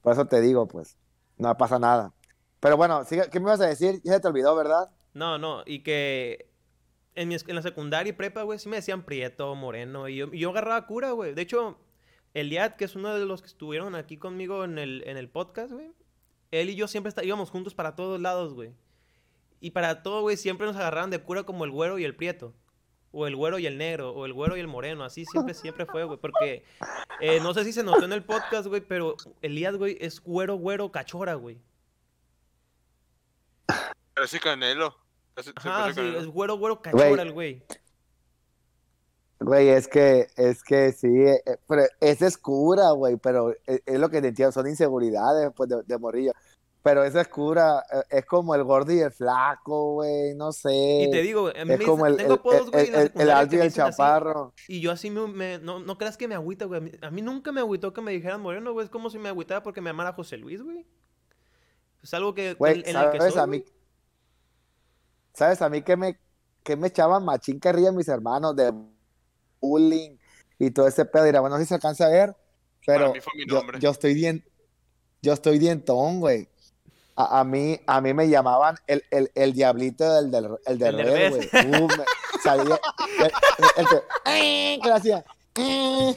Por eso te digo, pues, no pasa nada. Pero bueno, ¿qué me vas a decir? Ya se te olvidó, ¿verdad? No, no, y que en, mi, en la secundaria y prepa, güey, sí me decían prieto, moreno. Y yo, yo agarraba cura, güey. De hecho, Eliad, que es uno de los que estuvieron aquí conmigo en el, en el podcast, güey. Él y yo siempre está, íbamos juntos para todos lados, güey. Y para todo, güey, siempre nos agarraban de cura como el güero y el prieto. O el güero y el negro, o el güero y el moreno. Así siempre, siempre fue, güey. Porque eh, no sé si se notó en el podcast, güey, pero Elías, güey, es güero, güero, cachora, güey. Parece Canelo. Parece- Ajá, parece sí, Canelo. es güero, güero, cachora el güey. Güey, es que, es que sí, eh, eh, pero esa es cura, güey, pero es, es lo que te entiendo, son inseguridades, pues, de, de morrillo. Pero esa es cura, eh, es como el gordo y el flaco, güey, no sé. Y te digo, güey, a mí es me como el, tengo apodos, güey, el- el- el alto y el así. chaparro. Y yo así me, me- no, no creas que me agüita, güey. A mí- A mí nunca me agüitó que me dijeran moreno, güey. Es como si me agüitara porque me llamara José Luis, güey. Es algo que Güey, en, en el que ¿sabes soy, a mí? güey. ¿Sabes a mí que me, que me echaban machín que ríen mis hermanos de bullying y todo ese pedo? Dirá, bueno, no sé si se alcanza a ver, pero mí fue mi yo, nombre. yo estoy dien, yo estoy dientón, güey. A, a mí, a mí me llamaban el, el, el diablito del, del, el del El güey. Uh, salía, el, el que, ¡eh! que le hacía, ¡eh!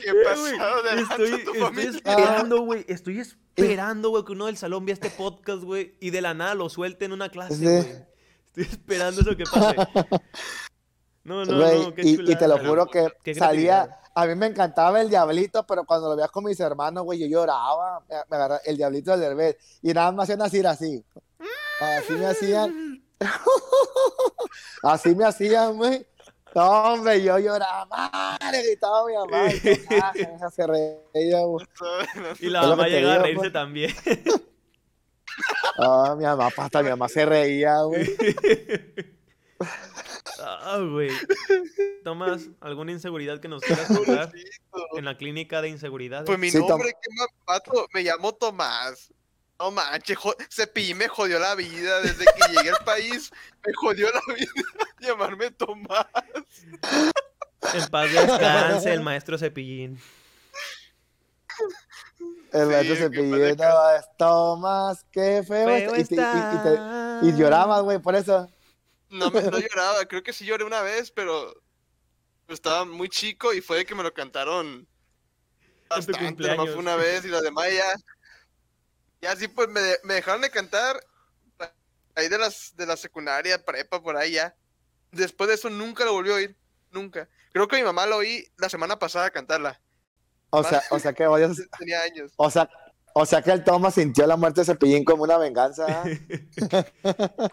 ¿Qué Eh, pasado de güey, estoy, estoy familia? esperando, güey. Estoy esperando, güey, que uno del salón vea este podcast, güey. Y de la nada lo suelte en una clase, Sí. güey. Estoy esperando eso que pase. No, no, no, qué y, y te lo juro que Qué salía, a mí me encantaba el diablito, pero cuando lo veías con mis hermanos, güey, yo lloraba, me, me agarraba el diablito del derbez, y nada más hacían así, así, así me hacían, así me hacían, güey, no, hombre, yo lloraba, madre, gritaba mi mamá, y ah, esa se reía, güey, Y la mamá que te llega a reírse pues. también. ah, mi mamá, hasta mi mamá se reía, güey, Ah, güey. Tomás, ¿alguna inseguridad que nos quieras contar en la clínica de inseguridad? Pues mi Sí, nombre, qué ma- vato, me llamo Tomás. No manches, Cepillín me jodió la vida desde que llegué al país. Me jodió la vida llamarme Tomás. En paz descanse el maestro Cepillín. el maestro es Tomás, qué feo, Feo está", y, te- y- y te- está. y llorabas, güey, por eso, No, me, no lloraba, creo que sí lloré una vez, pero estaba muy chico y fue de que me lo cantaron bastante, nomás fue una vez y la demás ya, ya sí pues me, de- me dejaron de cantar ahí de las de la secundaria, prepa, por ahí ya. Después de eso nunca lo volví a oír, nunca. Creo que mi mamá lo oí la semana pasada cantarla, o sea, o sea que odias tenía años. O sea, o sea que el Thomas sintió la muerte de Cepillín como una venganza. ¿ah?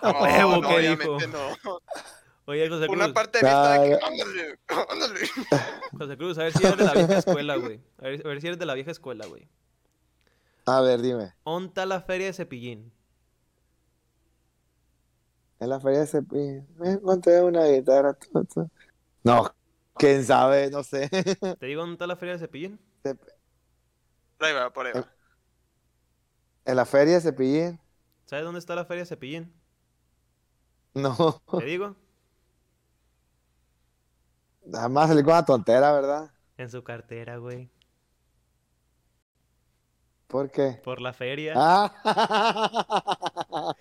A No, huevo, no, ¿qué obviamente dijo? no. Oye, José Una Cruz, parte de está de que, ándale, ándale. José Cruz, a ver si eres de la vieja escuela, güey. A ver, a ver si eres de la vieja escuela, güey. A ver, dime. ¿Onta la feria de Cepillín? En la feria de Cepillín me encontré una guitarra. tu, tu. No, quién sabe, no sé. ¿Te digo dónde está la feria de Cepillín? Por ahí va, por ahí va. En la feria de Cepillín. ¿Sabes dónde está la feria de Cepillín? No, ¿Te digo? nada más salí con una tontera, ¿verdad? En su cartera, güey. ¿Por qué? Por la feria. Ah.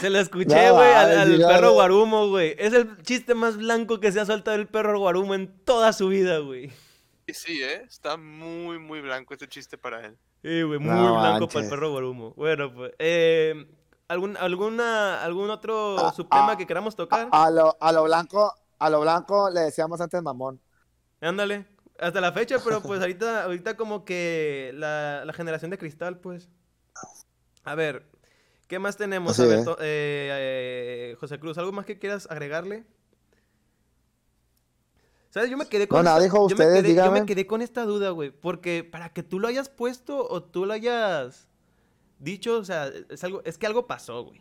Se lo escuché, No, güey, al, al perro guarumo, güey. Es el chiste más blanco que se ha soltado el perro guarumo en toda su vida, güey. Y sí, ¿eh? Está muy, muy blanco este chiste para él. Sí, güey, muy No blanco para el perro guarumo. Bueno, pues, eh, ¿algún, alguna, ¿algún otro Ah, subtema ah, que queramos tocar? A lo, a lo blanco, a lo blanco le decíamos antes mamón. Ándale. Hasta la fecha, pero pues ahorita, ahorita como que la, la generación de cristal, pues. A ver, ¿qué más tenemos? A ver, eh, eh, José Cruz, ¿algo más que quieras agregarle? ¿Sabes? Yo me quedé con No, nada, esta- dijo yo me ustedes, quedé- yo me quedé con esta duda, güey, porque para que tú lo hayas puesto o tú lo hayas dicho, o sea, es algo, es que algo pasó, güey.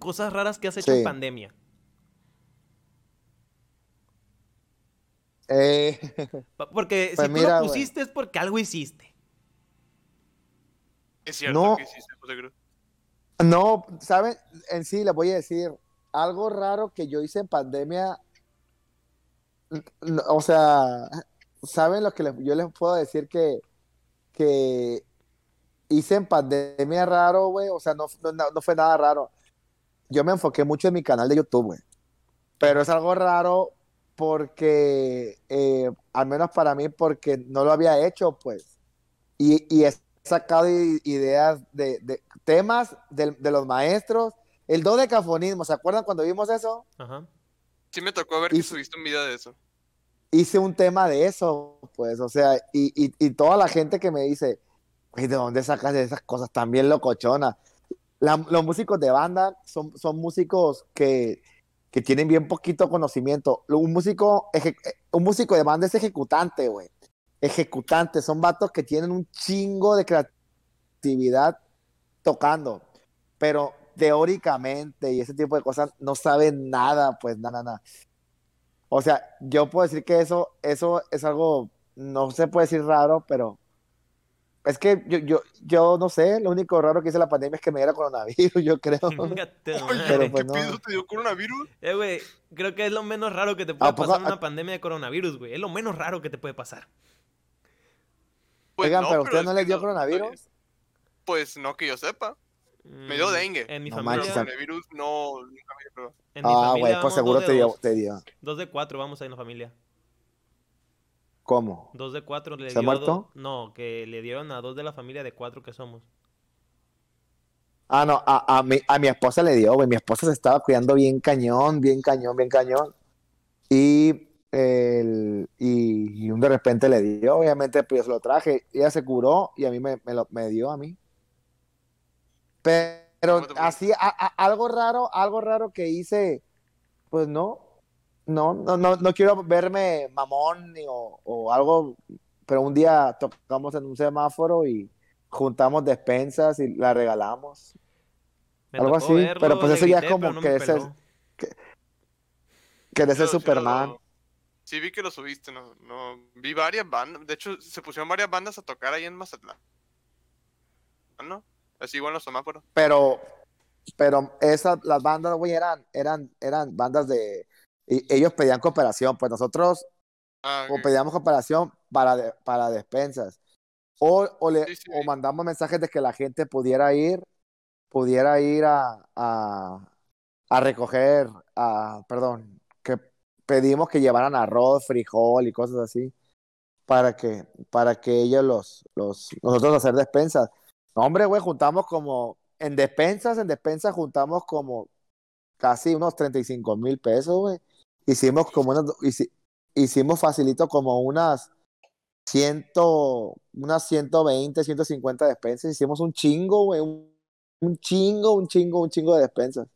Cosas raras que has hecho en pandemia. Eh, Porque Pues si tú mira, lo güey. pusiste es porque algo hiciste. Es cierto No. que hiciste, José Cruz. No, ¿saben? En sí les voy a decir algo raro que yo hice en pandemia. O sea, ¿saben lo que les- yo les puedo decir que, que hice en pandemia raro, güey? O sea, no, no, no fue nada raro. yo me enfoqué mucho en mi canal de YouTube, güey. Pero es algo raro porque, eh, al menos para mí, porque no lo había hecho, pues. Y, y he sacado ideas de, de temas de, de los maestros. El dodecafonismo, ¿se acuerdan cuando vimos eso? Ajá. Sí me tocó ver Y que su- subiste un video de eso. hice un tema de eso, pues, o sea, y, y, y toda la gente que me dice, "Güey, ¿de dónde sacas esas cosas tan bien locochonas? La- los músicos de banda son, son músicos que, que tienen bien poquito conocimiento. Un músico, eje- un músico de banda es ejecutante, güey. Ejecutante, son vatos que tienen un chingo de creatividad tocando, pero teóricamente y ese tipo de cosas no saben nada, pues nada, nada. O sea, yo puedo decir que eso, eso es algo, no se puede decir raro, pero es que yo, yo, yo no sé, lo único raro que hice la pandemia es que me diera coronavirus, yo creo. Oye. Pero ¿qué pues no. pedo? ¿Te dio coronavirus? Eh, güey, creo que es lo menos raro que te puede ¿A poco- pasar en a- una pandemia de coronavirus, güey. Es lo menos raro que te puede pasar. Pues Oigan, no, pero ¿a ustedes es no les dio no- coronavirus? Pues no que yo sepa. Me dio Mm, dengue. En mi No familia, manches, Pero coronavirus no, en mi Ah, güey, pues seguro dos te dio, dos. te dio. Dos de cuatro vamos ahí en la familia. ¿Cómo? Dos de cuatro le ¿Se ha dio muerto? do- No, que le dieron a dos de la familia de cuatro que somos. Ah, no, a, a, mi, a mi esposa le dio, güey. Mi esposa se estaba cuidando bien cañón, bien cañón, bien cañón. Y, el, y, y un de repente le dio, obviamente, pues yo se lo traje. Ella se curó y a mí me, me, lo, me dio a mí. Pero así, a- a- algo raro, algo raro que hice, pues no. No, no, no, no quiero verme mamón ni, o, o algo, pero un día tocamos en un semáforo y juntamos despensas y la regalamos. Me Algo así, verlo, pero pues eso ya es como no que ese es- peló. Que de ser sí Superman. Sí vi que lo subiste, no, no. Vi varias bandas. De hecho, se pusieron varias bandas a tocar ahí en Mazatlán. ¿Ah, ¿No? Así igual los semáforos. Pero, pero esas, las bandas, güey, eran, eran, eran bandas de. y ellos pedían cooperación, pues nosotros Ah, o ok. pedíamos cooperación para, de- para despensas. O, o, le, Sí, sí. o mandamos mensajes de que la gente pudiera ir, pudiera ir a, a, a recoger, a, perdón, que pedimos que llevaran arroz, frijol y cosas así, para que, para que ellos los, los, nosotros hacer despensas. No, hombre, güey, juntamos como, en despensas, en despensas juntamos como casi unos 35 mil pesos, güey. Hicimos como unas, hici- hicimos facilito como unas ciento, unas 120, 150 despensas. Hicimos un chingo, güey, un, un chingo, un chingo, un chingo de despensas.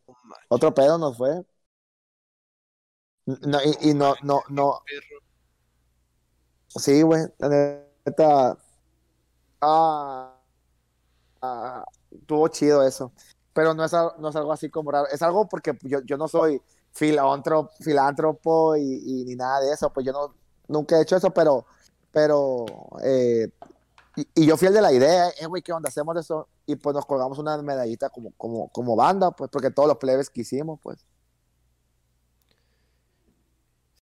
Otro pedo nos fue. No, y, y no, no, no, sí, güey, la neta. Ah, ah, estuvo chido eso. Pero no es, al- no es algo así como raro. Es algo porque yo, yo no soy filántropo, filántropo y, y ni nada de eso. Pues yo no, nunca he hecho eso, pero, pero, eh, y, y yo fui el de la idea, eh, güey, ¿qué onda? Hacemos eso. Y pues nos colgamos una medallita como, como, como banda, pues, porque todos los plebes que hicimos, pues.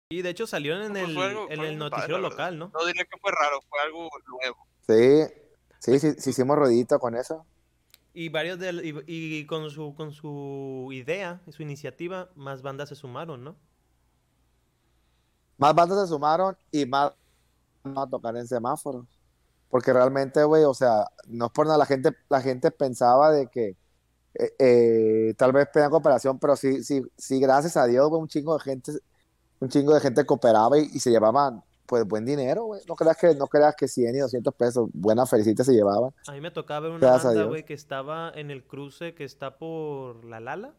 Y de hecho salieron en Pues el, fue algo- en fue el algo padre, noticiero local, ¿no? No diría que fue raro, fue algo nuevo. Sí, sí, sí, sí hicimos ruidito con eso. Y varios de y, y con su con su idea y su iniciativa, más bandas se sumaron, ¿no? Más bandas se sumaron y más a tocar en semáforos. Porque realmente, güey, o sea, no es por nada, la gente, la gente pensaba de que eh, eh, tal vez pedían cooperación, pero sí, sí, sí, gracias a Dios, güey, un chingo de gente, un chingo de gente cooperaba y, y se llevaban, pues, buen dinero, güey. No creas que, no creas que 100 y 200 pesos, buenas felicitas se llevaban. A mí me tocaba ver una Gracias banda, güey, que estaba en el cruce que está por La Lala.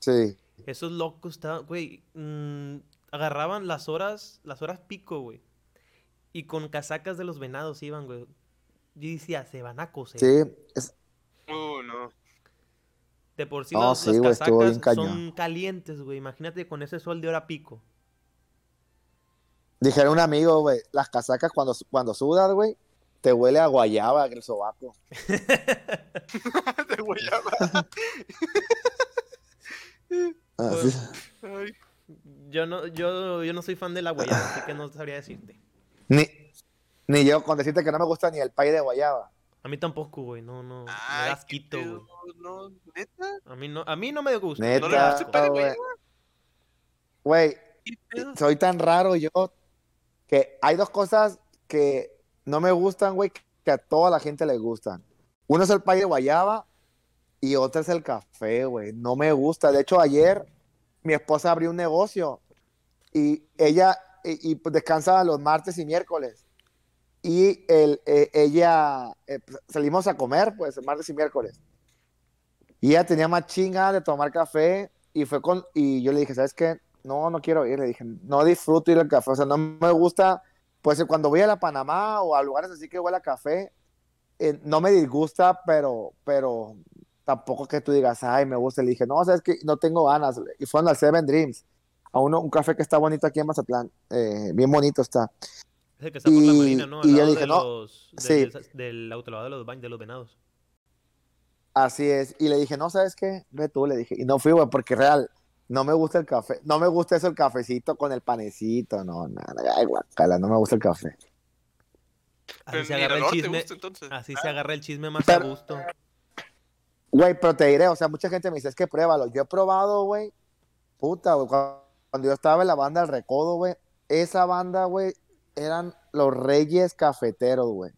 Sí, Esos locos estaban, güey, mm, agarraban las horas, las horas pico, güey. Y con casacas de los venados iban, güey. Yo decía, se van a coser. sí, es- Uh, no. De por sí No, los- sí, las casacas son calientes, güey. Imagínate con ese sol de hora pico. Dijeron un amigo, güey, las casacas cuando, cuando sudas, güey, te huele a guayaba el sobaco. De guayaba. Ay, Yo no, yo, yo no soy fan de la guayaba, así que no sabría decirte. Ni, ni yo con decirte que no me gusta ni el pay de guayaba. A mí tampoco, güey. No, no. me Ay, da qué asquito, pedo, güey. No, neta. A mí no, a mí no me gusta. ¿No le Neta, gusta el pay de güey. guayaba? Güey, soy tan raro yo que hay dos cosas que no me gustan, güey, que a toda la gente le gustan. Uno es el pay de guayaba y otro es el café, güey. No me gusta. De hecho, ayer mi esposa abrió un negocio y ella y, y, descansa los martes y miércoles. Y el, eh, ella eh, pues, salimos a comer, pues, martes y miércoles. Y ella tenía más chinga de tomar café y fue con y yo le dije, ¿sabes qué? No, no quiero ir. Le dije, no disfruto ir al café. O sea, no me gusta. Pues cuando voy a la Panamá o a lugares así que huele a café, eh, no me disgusta, pero, pero tampoco que tú digas, ay, me gusta. Le dije, no, sabes que no tengo ganas. Y fueron al Seven Dreams, a uno, un café que está bonito aquí en Mazatlán. Eh, bien bonito está. Es el que está por la Y- marina, ¿no? Al y yo dije, de no, los, sí. del, del autolavado de los baños, de los venados. Así es. Y le dije, no, ¿sabes qué? Ve tú, le dije. Y no fui, güey, porque real, no me gusta el café. No me gusta eso, el cafecito con el panecito. No, nada. Ay, guacala, no me gusta el café. Así Pero se agarra el chisme. gusta, entonces. Así se agarra el chisme más Pero- a gusto. Güey, pero te diré, o sea, mucha gente me dice, es que pruébalo. Yo he probado, güey. Puta, güey. Cuando cuando yo estaba en la banda El Recodo, güey, esa banda, güey, eran los reyes cafeteros, güey.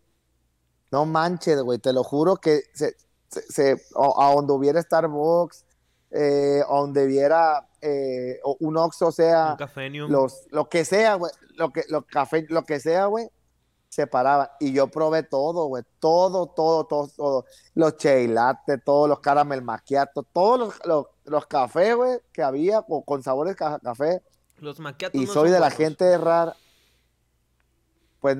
No manches, güey, te lo juro que se, se, se- a, a donde hubiera Starbucks, eh, donde hubiera eh, un Oxxo, o sea, Un los, lo que sea, güey, lo que, lo, café, lo que sea, güey, se paraban. Y yo probé todo, güey, todo, todo, todo, todo. Los chai latte, todos los caramel macchiato, todos los, los, los cafés, güey, que había con, con sabores ca- café. Los maquiatos Y no soy de la gente rara. Pues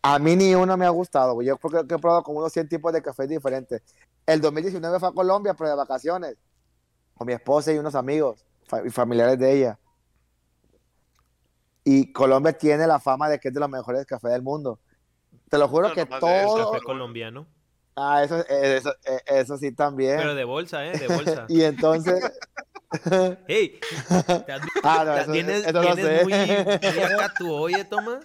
a mí ni uno me ha gustado, güey. Yo creo que he probado como unos 100 tipos de cafés diferentes. El 2019 fue a Colombia, pero de vacaciones, con mi esposa y unos amigos y familiares de ella. Y Colombia tiene la fama de que es de los mejores cafés del mundo. Te lo juro No, que todo. Café colombiano. Ah, eso, eso, eso sí también. Pero de bolsa, ¿eh? De bolsa. Y entonces. ¡Ey! ¿te has- ah, no, eso, tienes eso no tienes sé. muy, muy acá tu oye, Tomás.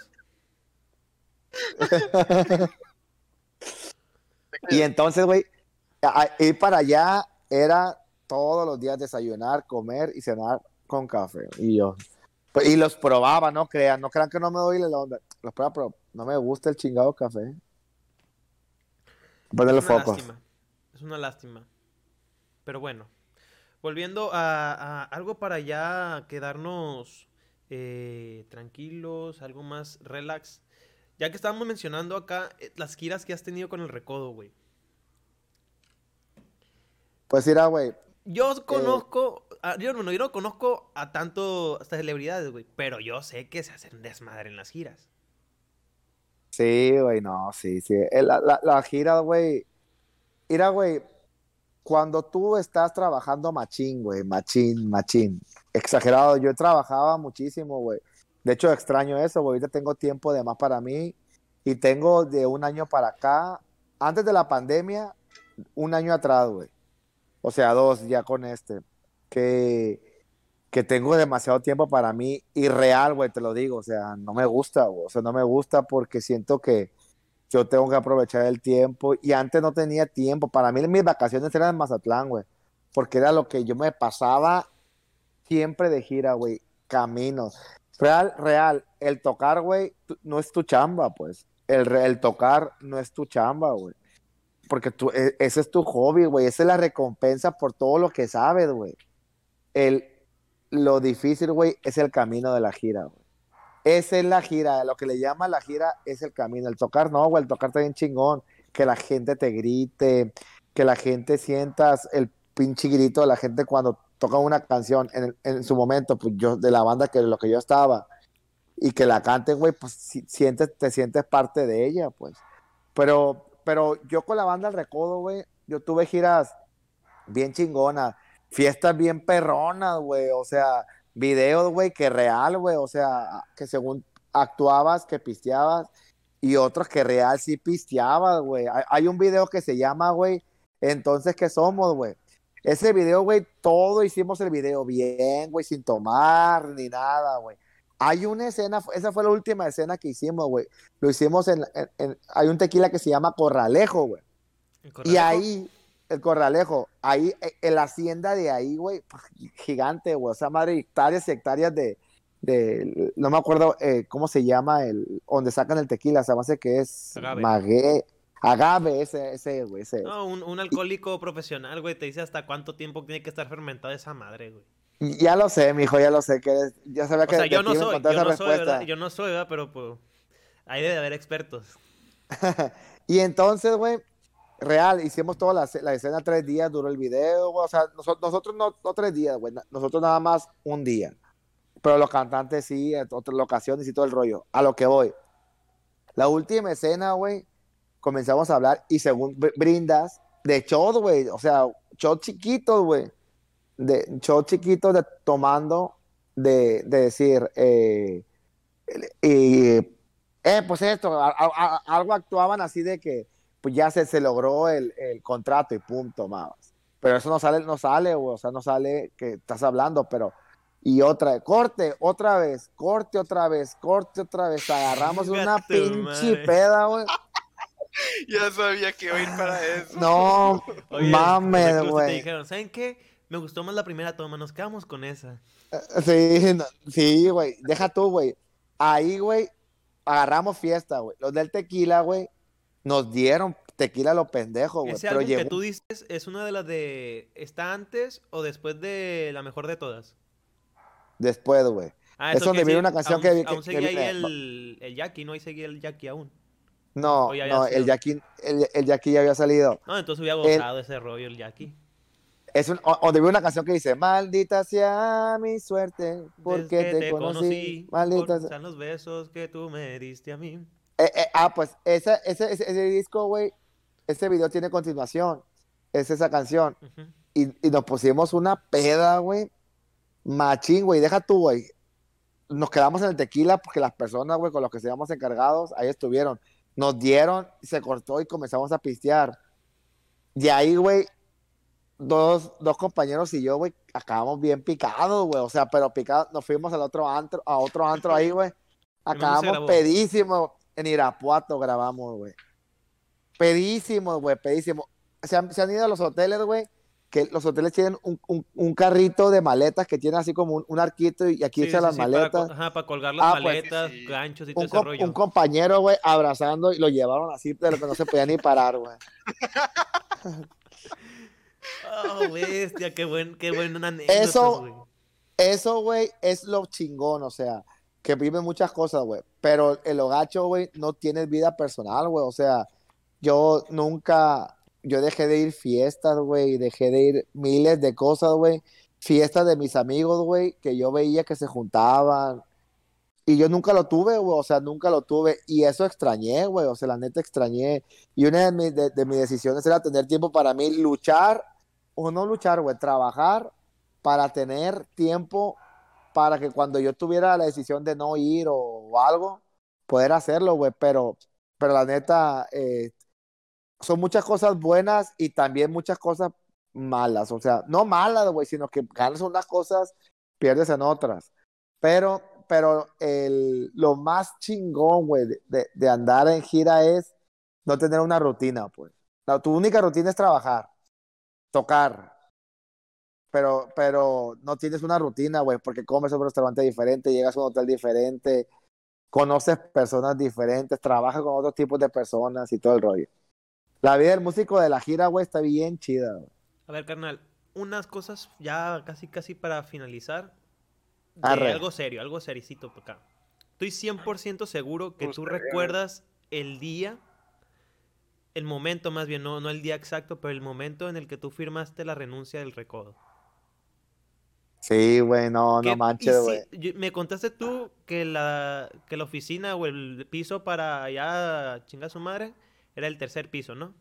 Y entonces, güey, ir para allá era todos los días desayunar, comer y cenar con café. Y yo, pues, y los probaba, no crean, no crean que no me doy la onda. Los probaba, pero no me gusta el chingado café. Ponerle es una focos. lástima. Es una lástima. Pero bueno. Volviendo a, a algo para ya quedarnos eh, tranquilos, algo más relax. Ya que estábamos mencionando acá eh, las giras que has tenido con el recodo, güey. Pues mira, güey, Yo conozco, a- yo, bueno, yo no conozco a tanto hasta celebridades, güey, pero yo sé que se hacen desmadre en las giras. Sí, güey, no, sí, sí. Eh, La, la, la gira, güey. Mira, güey, cuando tú estás trabajando machín, güey, machín, machín. Exagerado, yo trabajaba muchísimo, güey. De hecho, extraño eso, güey. Ahorita tengo tiempo de más para mí y tengo de un año para acá, antes de la pandemia, un año atrás, güey. O sea, dos ya con este. Que, que tengo demasiado tiempo para mí y real, güey, te lo digo. O sea, no me gusta, güey. O sea, no me gusta porque siento que yo tengo que aprovechar el tiempo y antes no tenía tiempo. Para mí mis vacaciones eran en Mazatlán, güey. Porque era lo que yo me pasaba siempre de gira, güey. Caminos. Real, real. El tocar, güey, no es tu chamba, pues. El, el tocar no es tu chamba, güey. Porque tú, e- ese es tu hobby, güey. Esa es la recompensa por todo lo que sabes, güey. El, lo difícil, güey, es el camino de la gira, güey. Esa es la gira, lo que le llama la gira es el camino. El tocar no, güey, el tocar está bien chingón. Que la gente te grite, que la gente sientas el pinche grito de la gente cuando toca una canción en, en su momento, pues yo, de la banda que lo que yo estaba, y que la canten, güey, pues si- sientes, te sientes parte de ella, pues. Pero, pero yo con la banda El Recodo, güey, yo tuve giras bien chingonas, fiestas bien perronas, güey, o sea, videos, güey, que real, güey, o sea, que según actuabas, que pisteabas, y otros que real sí pisteabas, güey. Hay, hay un video que se llama, güey, entonces, ¿qué somos, güey? Ese video, güey, todo hicimos el video bien, güey, sin tomar ni nada, güey. Hay una escena, esa fue la última escena que hicimos, güey. Lo hicimos en, en- en- hay un tequila que se llama Corralejo, güey. ¿El Y ahí, el Corralejo, ahí, eh, en la hacienda de ahí, güey, gigante, güey. O sea, madre, hectáreas y hectáreas de, de no me acuerdo eh, cómo se llama, el, donde sacan el tequila, se me hace que es Agave. agave, ese, ese, güey, ese. No, un, un alcohólico profesional, güey, te dice hasta cuánto tiempo tiene que estar fermentada esa madre, güey. Ya lo sé, mijo, ya lo sé, que eres, ya sabía O que sea, de yo no soy, yo no soy. Yo no soy, ¿verdad? Pero pues, ahí debe haber expertos. Y entonces, güey, real, hicimos toda la, la escena tres días, duró el video, güey. O sea, nosotros, nosotros no, no tres días, güey. Nosotros nada más un día. Pero los cantantes sí, en otras locaciones y todo el rollo. A lo que voy. La última escena, güey, comenzamos a hablar y según br- brindas, de shots, güey. O sea, shots chiquitos, güey. De shots chiquitos de tomando, de, de decir, eh, y eh, pues esto, a- a- a- algo actuaban así de que pues ya se, se logró el, el contrato y punto, más. Pero eso no sale, no sale, o sea, no sale que estás hablando, pero y otra, corte, otra vez, corte otra vez, corte otra vez, agarramos una pinche madre. peda, güey. Ya sabía que iba a ir para eso. No, Oye, mames, te güey. dijeron, ¿saben qué? Me gustó más la primera toma, nos quedamos con esa. Sí, no- sí, güey, deja tú, güey. Ahí, güey, agarramos fiesta, güey. Los del tequila, güey, nos dieron tequila a los pendejos, güey. Ese Pero álbum que llegó tú dices es una de las de... ¿Está antes o después de la mejor de todas? después, güey. Ah, Es eso donde viene una canción aún, que vi- que- aún que seguía ahí eh, el, el Jackie, ¿no? Ahí seguía el Jackie aún. No, no, el. Jackie, el, el Jackie ya había salido. No, entonces hubiera gozado ese rollo el Jackie. Es un, o- vi una canción que dice, maldita sea mi suerte, porque Desde te, que conocí, maldita sea. Los besos que tú me diste a mí. Eh, eh, ah, pues ese, ese, ese, ese disco, güey, ese video tiene continuación, es esa canción. Ujú. Y, y nos pusimos una peda, güey, machín, güey, deja tú, güey. Nos quedamos en el tequila porque las personas, güey, con los que estábamos encargados, ahí estuvieron. Nos dieron, se cortó y comenzamos a pistear. De ahí, güey, dos, dos compañeros y yo, güey, acabamos bien picados, güey. O sea, pero picados, nos fuimos al otro antro, a otro antro ahí, güey. Acabamos pedísimos. En Irapuato grabamos, güey. Pedísimos, güey, pedísimos. Se han, se han ido a los hoteles, güey, que los hoteles tienen un, un- un carrito de maletas que tiene así como un, un arquito y aquí Sí, echan sí, las sí, para maletas. co- ajá, para colgar las Ah, pues, maletas, sí, sí. ganchos y todo un, ese rollo. un compañero, güey, abrazando y lo llevaron así, pero que no se podía ni parar, güey. Oh, bestia, qué buen, qué Eso- güey. Eso, güey, es lo chingón, o sea, que vive muchas cosas, güey. Pero el hogacho, güey, no tiene vida personal, güey. O sea, yo nunca, yo dejé de ir fiestas, güey, dejé de ir miles de cosas, güey. Fiestas de mis amigos, güey, que yo veía que se juntaban. Y yo nunca lo tuve, güey, o sea, nunca lo tuve. Y eso extrañé, güey, o sea, la neta extrañé. Y una de, mis- de- de mis decisiones era tener tiempo para mí, luchar, o no luchar, güey, trabajar para tener tiempo para que cuando yo tuviera la decisión de no ir o, algo, poder hacerlo, güey. Pero, pero la neta, eh, son muchas cosas buenas y también muchas cosas malas. O sea, no malas, güey, sino que ganas unas cosas, pierdes en otras. Pero, pero el, lo más chingón, güey, de, de- de andar en gira es no tener una rutina, pues. La- tu única rutina es trabajar, tocar, pero, pero no tienes una rutina, güey, porque comes en un restaurante diferente, llegas a un hotel diferente, conoces personas diferentes, trabajas con otros tipos de personas y todo el rollo. La vida del músico de la gira, güey, está bien chida, güey. A ver, carnal, unas cosas ya casi casi para finalizar. De algo serio, algo sericito acá. Estoy 100% seguro que tú Gustaría. recuerdas el día, el momento más bien, no, no el día exacto, pero el momento en el que tú firmaste la renuncia del recodo. Sí, güey, no, ¿Qué no manches, güey. Me contaste tú que la, que la oficina o el piso para allá chinga su madre era el tercer piso, ¿no?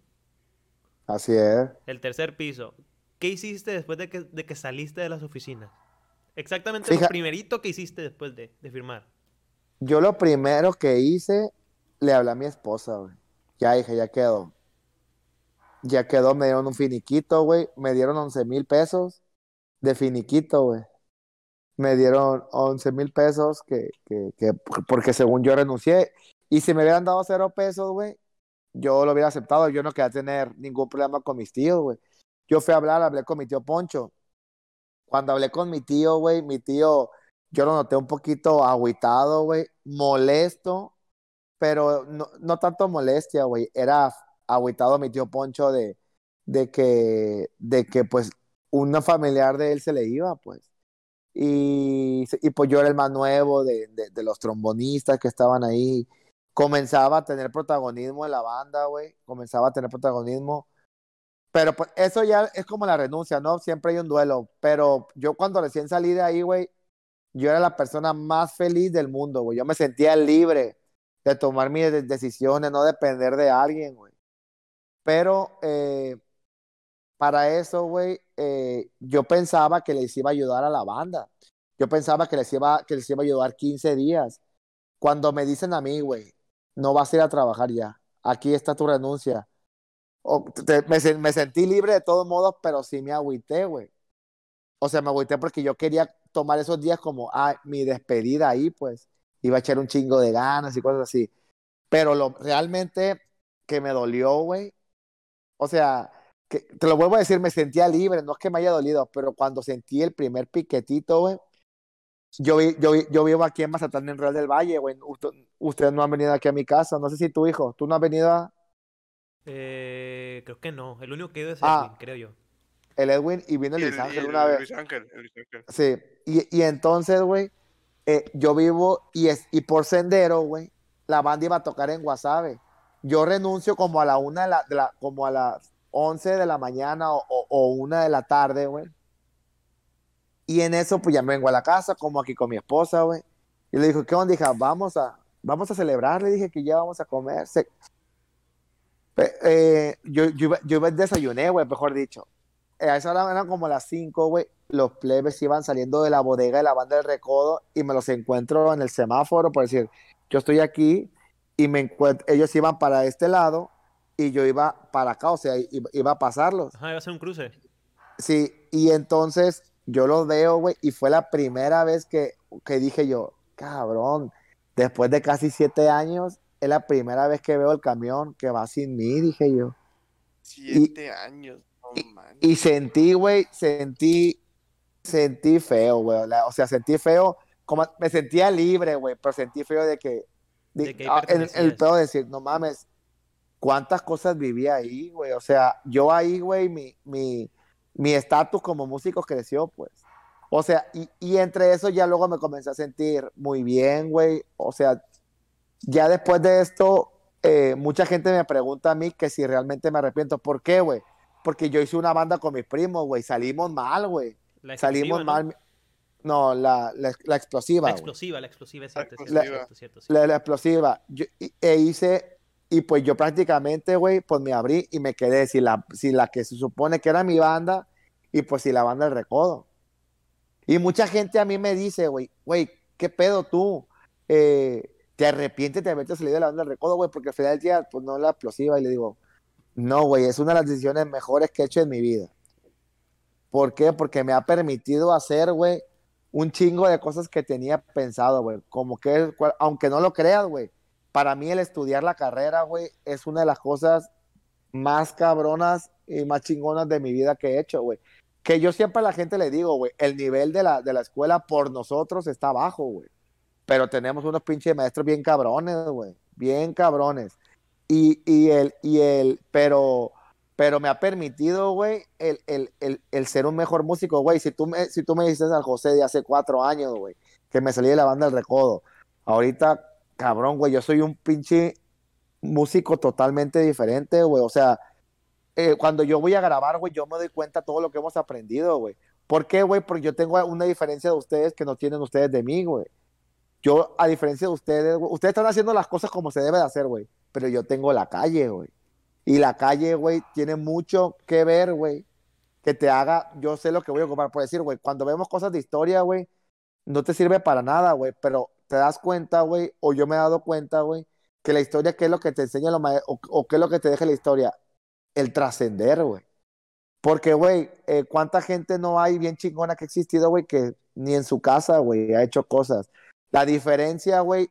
Así es. El tercer piso. ¿Qué hiciste después de que, de que saliste de las oficinas? Exactamente lo Fija- primerito que hiciste después de, de firmar. Yo lo primero que hice, le hablé a mi esposa, güey. Ya dije, ya quedó. Ya quedó, me dieron un finiquito, güey. Me dieron 11 mil pesos de finiquito, güey. me dieron 11 mil pesos que, que, que, porque según yo renuncié. Y si me hubieran dado cero pesos, güey, yo lo hubiera aceptado. Yo no quería tener ningún problema con mis tíos, güey. Yo fui a hablar, hablé con mi tío Poncho. Cuando hablé con mi tío, güey, mi tío, yo lo noté un poquito agüitado, güey, molesto, pero no, no tanto molestia, güey. Era agüitado mi tío Poncho de, de que, de que, pues, una familiar de él se le iba, pues. Y, y pues yo era el más nuevo de, de, los trombonistas que estaban ahí comenzaba a tener protagonismo en la banda, güey, comenzaba a tener protagonismo. Pero pues eso ya es como la renuncia, ¿no? Siempre hay un duelo. Pero yo cuando recién salí de ahí, güey, yo era la persona más feliz del mundo, güey. Yo me sentía libre de tomar mis decisiones, no depender de alguien, güey. Pero eh, para eso, güey, eh, yo pensaba que les iba a ayudar a la banda. Yo pensaba que les iba, que les iba a ayudar 15 días. Cuando me dicen a mí, güey, no vas a ir a trabajar ya. Aquí está tu renuncia. me, me, sentí libre de todos modos, pero sí me agüité, güey. O sea, me agüité porque yo quería tomar esos días como mi despedida ahí, pues. Iba a echar un chingo de ganas y cosas así. Pero lo realmente que me dolió, güey. O sea, que, te lo vuelvo a decir, me sentía libre, no es que me haya dolido, pero cuando sentí el primer piquetito, güey, yo, yo, yo vivo aquí en Mazatán, en Real del Valle, güey. ustedes no han venido aquí a mi casa. No sé si tu hijo, ¿tú no has venido a...? Eh, creo que no. El único que he ido es ah, Edwin, creo yo. El Edwin y vino el Luis Ángel una vez. Luis Ángel, Luis Ángel. Sí. Y, y entonces, güey, eh, yo vivo y, es, y por sendero, güey, la banda iba a tocar en Guasave. Yo renuncio como a la una de la, como a las once de la mañana o, una de la tarde, güey y en eso, pues ya me vengo a la casa, como aquí con mi esposa, güey. Y le dijo, ¿qué onda? Dije, vamos a, vamos a celebrar. Le dije que ya vamos a comer. Eh, yo, yo, yo desayuné, güey, mejor dicho. Eh, a esa hora eran como las 5, güey. Los plebes iban saliendo de la bodega de la banda del recodo y me los encuentro en el semáforo, por decir, yo estoy aquí y me encuentro, ellos iban para este lado y yo iba para acá, o sea, iba, a pasarlos. Ajá, iba a ser un cruce. Sí, y entonces yo lo veo, güey, y fue la primera vez que, que dije yo, cabrón, después de casi siete años, es la primera vez que veo el camión que va sin mí, dije yo. Siete años, y, sentí, güey, sentí, sentí feo, güey, o sea, sentí feo, como me sentía libre, güey, pero sentí feo de que, ah, el, el peor decir, no mames, cuántas cosas viví ahí, güey, o sea, yo ahí, güey, mi, mi, mi estatus como músico creció, pues. O sea, y, y, entre eso ya luego me comencé a sentir muy bien, güey. O sea, ya después de esto, eh, mucha gente me pregunta a mí que si realmente me arrepiento. ¿Por qué, güey? Porque yo hice una banda con mis primos, güey. Salimos mal, güey. Salimos mal. No, la, la, la, explosiva. La explosiva, la explosiva, es cierto, la, cierto, cierto, La, explosiva. Yo, e hice y pues yo prácticamente, güey, pues me abrí y me quedé si la, si la que se supone que era mi banda y pues si la banda del recodo. Y mucha gente a mí me dice, güey, güey, ¿qué pedo tú? Eh, ¿Te arrepientes de haberte salido de la banda del recodo, güey? Porque al final del día, pues no la explosiva. Y le digo, no, güey, es una de las decisiones mejores que he hecho en mi vida. ¿Por qué? Porque me ha permitido hacer, güey, un chingo de cosas que tenía pensado, güey. Como que, aunque no lo creas, güey, para mí el estudiar la carrera, güey, es una de las cosas más cabronas y más chingonas de mi vida que he hecho, güey. Que yo siempre a la gente le digo, güey, el nivel de la, de la escuela por nosotros está bajo, güey. Pero tenemos unos pinches maestros bien cabrones, güey. Bien cabrones. Y, y, el, y el, pero, pero me ha permitido, güey, el, el, el, el, ser un mejor músico, güey. Si tú me, si tú me dices al José de hace cuatro años, güey, que me salí de la banda del recodo, ahorita cabrón, güey, yo soy un pinche músico totalmente diferente, güey. O sea, eh, cuando yo voy a grabar, güey, yo me doy cuenta de todo lo que hemos aprendido, güey. ¿Por qué, güey? Porque yo tengo una diferencia de ustedes que no tienen ustedes de mí, güey. Yo, a diferencia de ustedes, ustedes están haciendo las cosas como se debe de hacer, güey. Pero yo tengo la calle, güey. Y la calle, güey, tiene mucho que ver, güey. Que te haga, yo sé lo que voy a ocupar. Por decir, güey, cuando vemos cosas de historia, güey, no te sirve para nada, güey. Pero te das cuenta, güey, o yo me he dado cuenta, güey, que la historia, ¿qué es lo que te enseña lo o, qué es lo que te deja la historia? El trascender, güey. Porque, güey, eh, ¿cuánta gente no hay bien chingona que ha existido, güey, que ni en su casa, güey, ha hecho cosas? La diferencia, güey,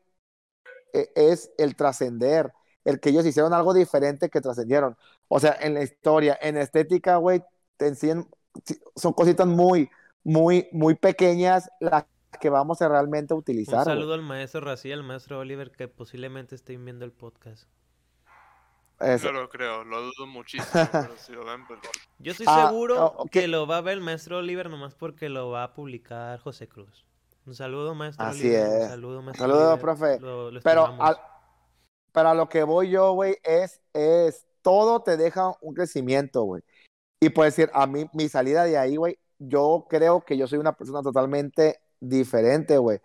e- es el trascender, el que ellos hicieron algo diferente que trascendieron. O sea, en la historia, en estética, güey, te enseñan, sí, son cositas muy, muy, muy pequeñas las que vamos a realmente Un utilizar. güey. saludo al maestro Rací al maestro Oliver que posiblemente estén viendo el podcast. Eso. No lo creo, lo dudo muchísimo, pero si lo ven, pues Yo estoy Ah, seguro oh, que lo va a ver el maestro Oliver nomás porque lo va a publicar José Cruz. Un saludo, maestro Así Oliver. Un es. saludo, maestro Saludos, Oliver. profe. Lo, lo Pero al- para lo que voy yo, güey, es, es, todo te deja un crecimiento, güey. Y puedo decir, a mí, mi salida de ahí, güey, yo creo que yo soy una persona totalmente diferente, güey.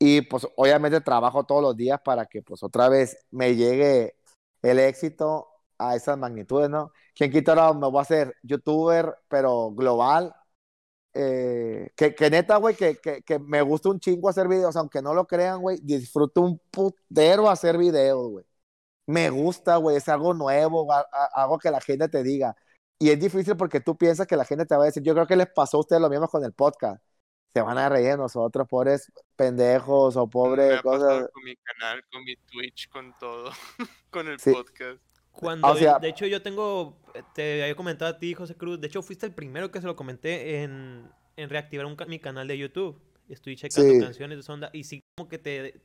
Y pues obviamente trabajo todos los días para que pues otra vez me llegue el éxito a esas magnitudes, ¿no? Quien quita ahora me voy a hacer youtuber, pero global. Eh, que, que neta, güey, que, que, que me gusta un chingo hacer videos, aunque no lo crean, güey, disfruto un putero hacer videos, güey. Me gusta, güey, es algo nuevo, a- a- algo que la gente te diga. Y es difícil porque tú piensas que la gente te va a decir, yo creo que les pasó a ustedes lo mismo con el podcast. Se van a reír de nosotros, pobres pendejos o pobres cosas. con mi canal, con mi Twitch, con todo, con el Sí. podcast. Cuando, o sea- de hecho, yo tengo, te había comentado a ti, José Cruz, de hecho, fuiste el primero que se lo comenté en, en reactivar un mi canal de YouTube. Estoy checando Sí. canciones de esa onda y sí como que te...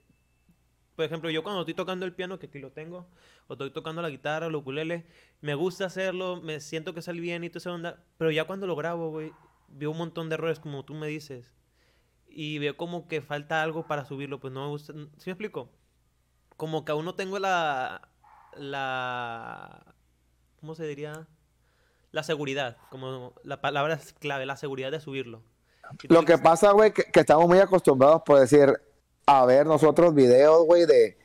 Por ejemplo, yo cuando estoy tocando el piano, que aquí lo tengo, o estoy tocando la guitarra, el ukulele, me gusta hacerlo, me siento que sale bien y toda esa onda, pero ya cuando lo grabo, güey, veo un montón de errores como tú me dices. Y veo como que falta algo para subirlo, pues no me gusta. ¿Sí me explico? Como que aún no tengo la. La. ¿Cómo se diría? La seguridad. Como la palabra es clave, la seguridad de subirlo. Lo que pasa, güey, que, que estamos muy acostumbrados por decir, a ver nosotros videos, güey, de,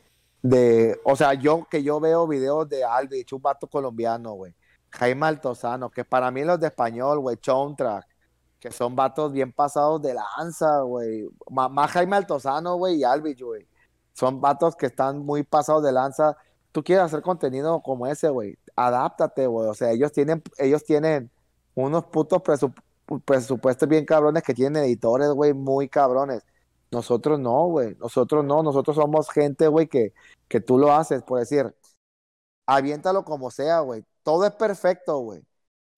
de, o sea, yo que yo veo videos de Alvich, un vato colombiano, güey, Jaime Altozano, que para mí los de español, güey, Soundtrack, que son vatos bien pasados de lanza, güey, más Jaime Altozano, güey, y Alvich, güey, son vatos que están muy pasados de lanza. Tú quieres hacer contenido como ese, güey, adáptate, güey, o sea, ellos tienen, ellos tienen unos putos presup- presupuestos bien cabrones que tienen editores, güey, muy cabrones. Nosotros no, güey. Nosotros no. Nosotros somos gente, güey, que, que tú lo haces, por decir, aviéntalo como sea, güey. Todo es perfecto, güey.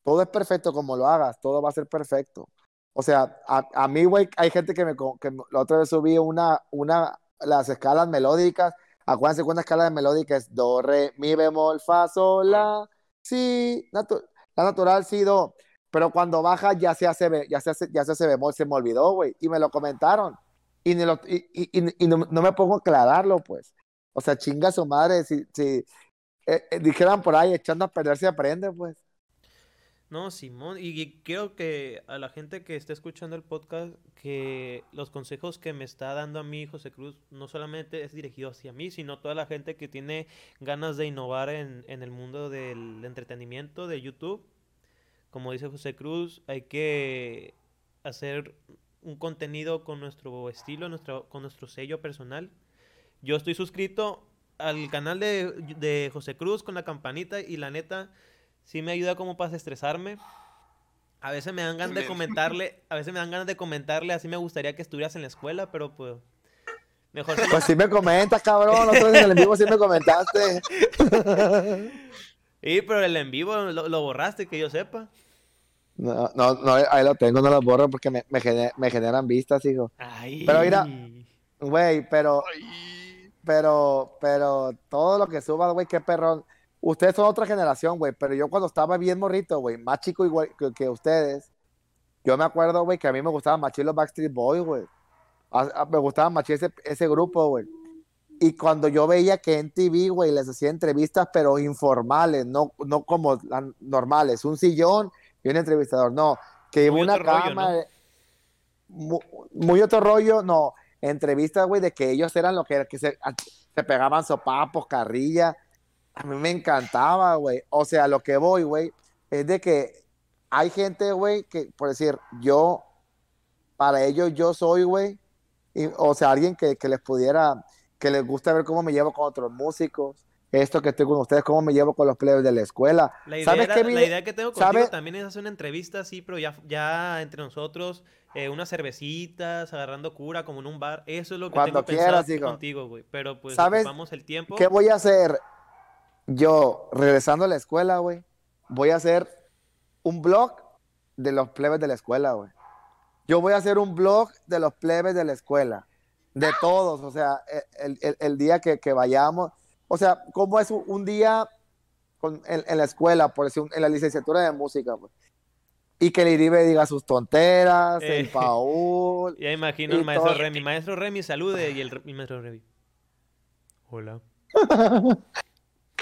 Todo es perfecto como lo hagas. Todo va a ser perfecto. O sea, a, a mí, güey, hay gente que me, que la otra vez subí una, una, las escalas melódicas. Acuérdense que una escala de melódica es do, re, mi bemol, fa, sol, la, si, natu- la natural, si, do. Pero cuando baja ya se hace, ya se hace, ya se hace bemol, se me olvidó, güey. Y me lo comentaron. Y, ni lo- y, y- no, me pongo a aclararlo, pues. O sea, chinga su madre. Si, si eh, eh, dijeran por ahí, echando a perder se aprende, pues. No, Simón, y creo que a la gente que está escuchando el podcast, que los consejos que me está dando a mí José Cruz no solamente es dirigido hacia mí, sino toda la gente que tiene ganas de innovar en, en el mundo del entretenimiento de YouTube. Como dice José Cruz, hay que hacer un contenido con nuestro estilo, nuestro, con nuestro sello personal. Yo estoy suscrito al canal de, de José Cruz con la campanita y la neta sí me ayuda como para estresarme. A veces me dan ganas de comentarle, a veces me dan ganas de comentarle, así me gustaría que estuvieras en la escuela, pero pues mejor si Pues sí me comentas, cabrón. Otra vez en el en vivo sí me comentaste. Sí, pero el en vivo lo, lo borraste, que yo sepa. No, no, no, ahí lo tengo, no lo borro porque me, me, gener- me generan vistas, hijo. Ay. Pero mira, Güey, pero, Ay, pero, pero todo lo que suba, güey, qué perrón. Ustedes son otra generación, güey, pero yo cuando estaba bien morrito, güey, más chico igual que, que ustedes, yo me acuerdo, güey, que a mí me gustaba machín los Backstreet Boys, güey. A- a- Me gustaba machín ese, ese grupo, güey. Y cuando yo veía que en TV, güey, les hacía entrevistas, pero informales, no, no como las normales, un sillón y un entrevistador, no, que Muy una rollo, cama, muy, otro rollo, no, entrevistas, güey, de que ellos eran lo que, que se, se pegaban sopapos, carrilla, a mí me encantaba, güey, o sea, lo que voy, güey, es de que hay gente, güey, que, por decir, yo, para ellos yo soy, güey, o sea, alguien que, que les pudiera, que les gusta ver cómo me llevo con otros músicos, esto que estoy con ustedes, cómo me llevo con los plebes de la escuela. La idea, ¿Sabes era- qué la idea que tengo contigo sabe- también es hacer una entrevista así, pero ya, ya entre nosotros, eh, unas cervecitas, agarrando cura, como en un bar. Eso es lo que Cuando tengo pensado quieras, hijo. contigo, güey. Pero pues ¿Sabes ocupamos el tiempo. ¿Qué voy a hacer? Yo, regresando a la escuela, güey, voy a hacer un blog de los plebes de la escuela, güey. Yo voy a hacer un blog de los plebes de la escuela. De todos, o sea, e, el, el- el día que, que vayamos. O sea, ¿cómo es un, día con- en, en la escuela, por decir, en la licenciatura de música, güey? Y que el Iribe diga sus tonteras, el Eh. Paul. Ya imagino el maestro todo. Remy. Maestro Remy, salude. Y el, el maestro Remy. Hola.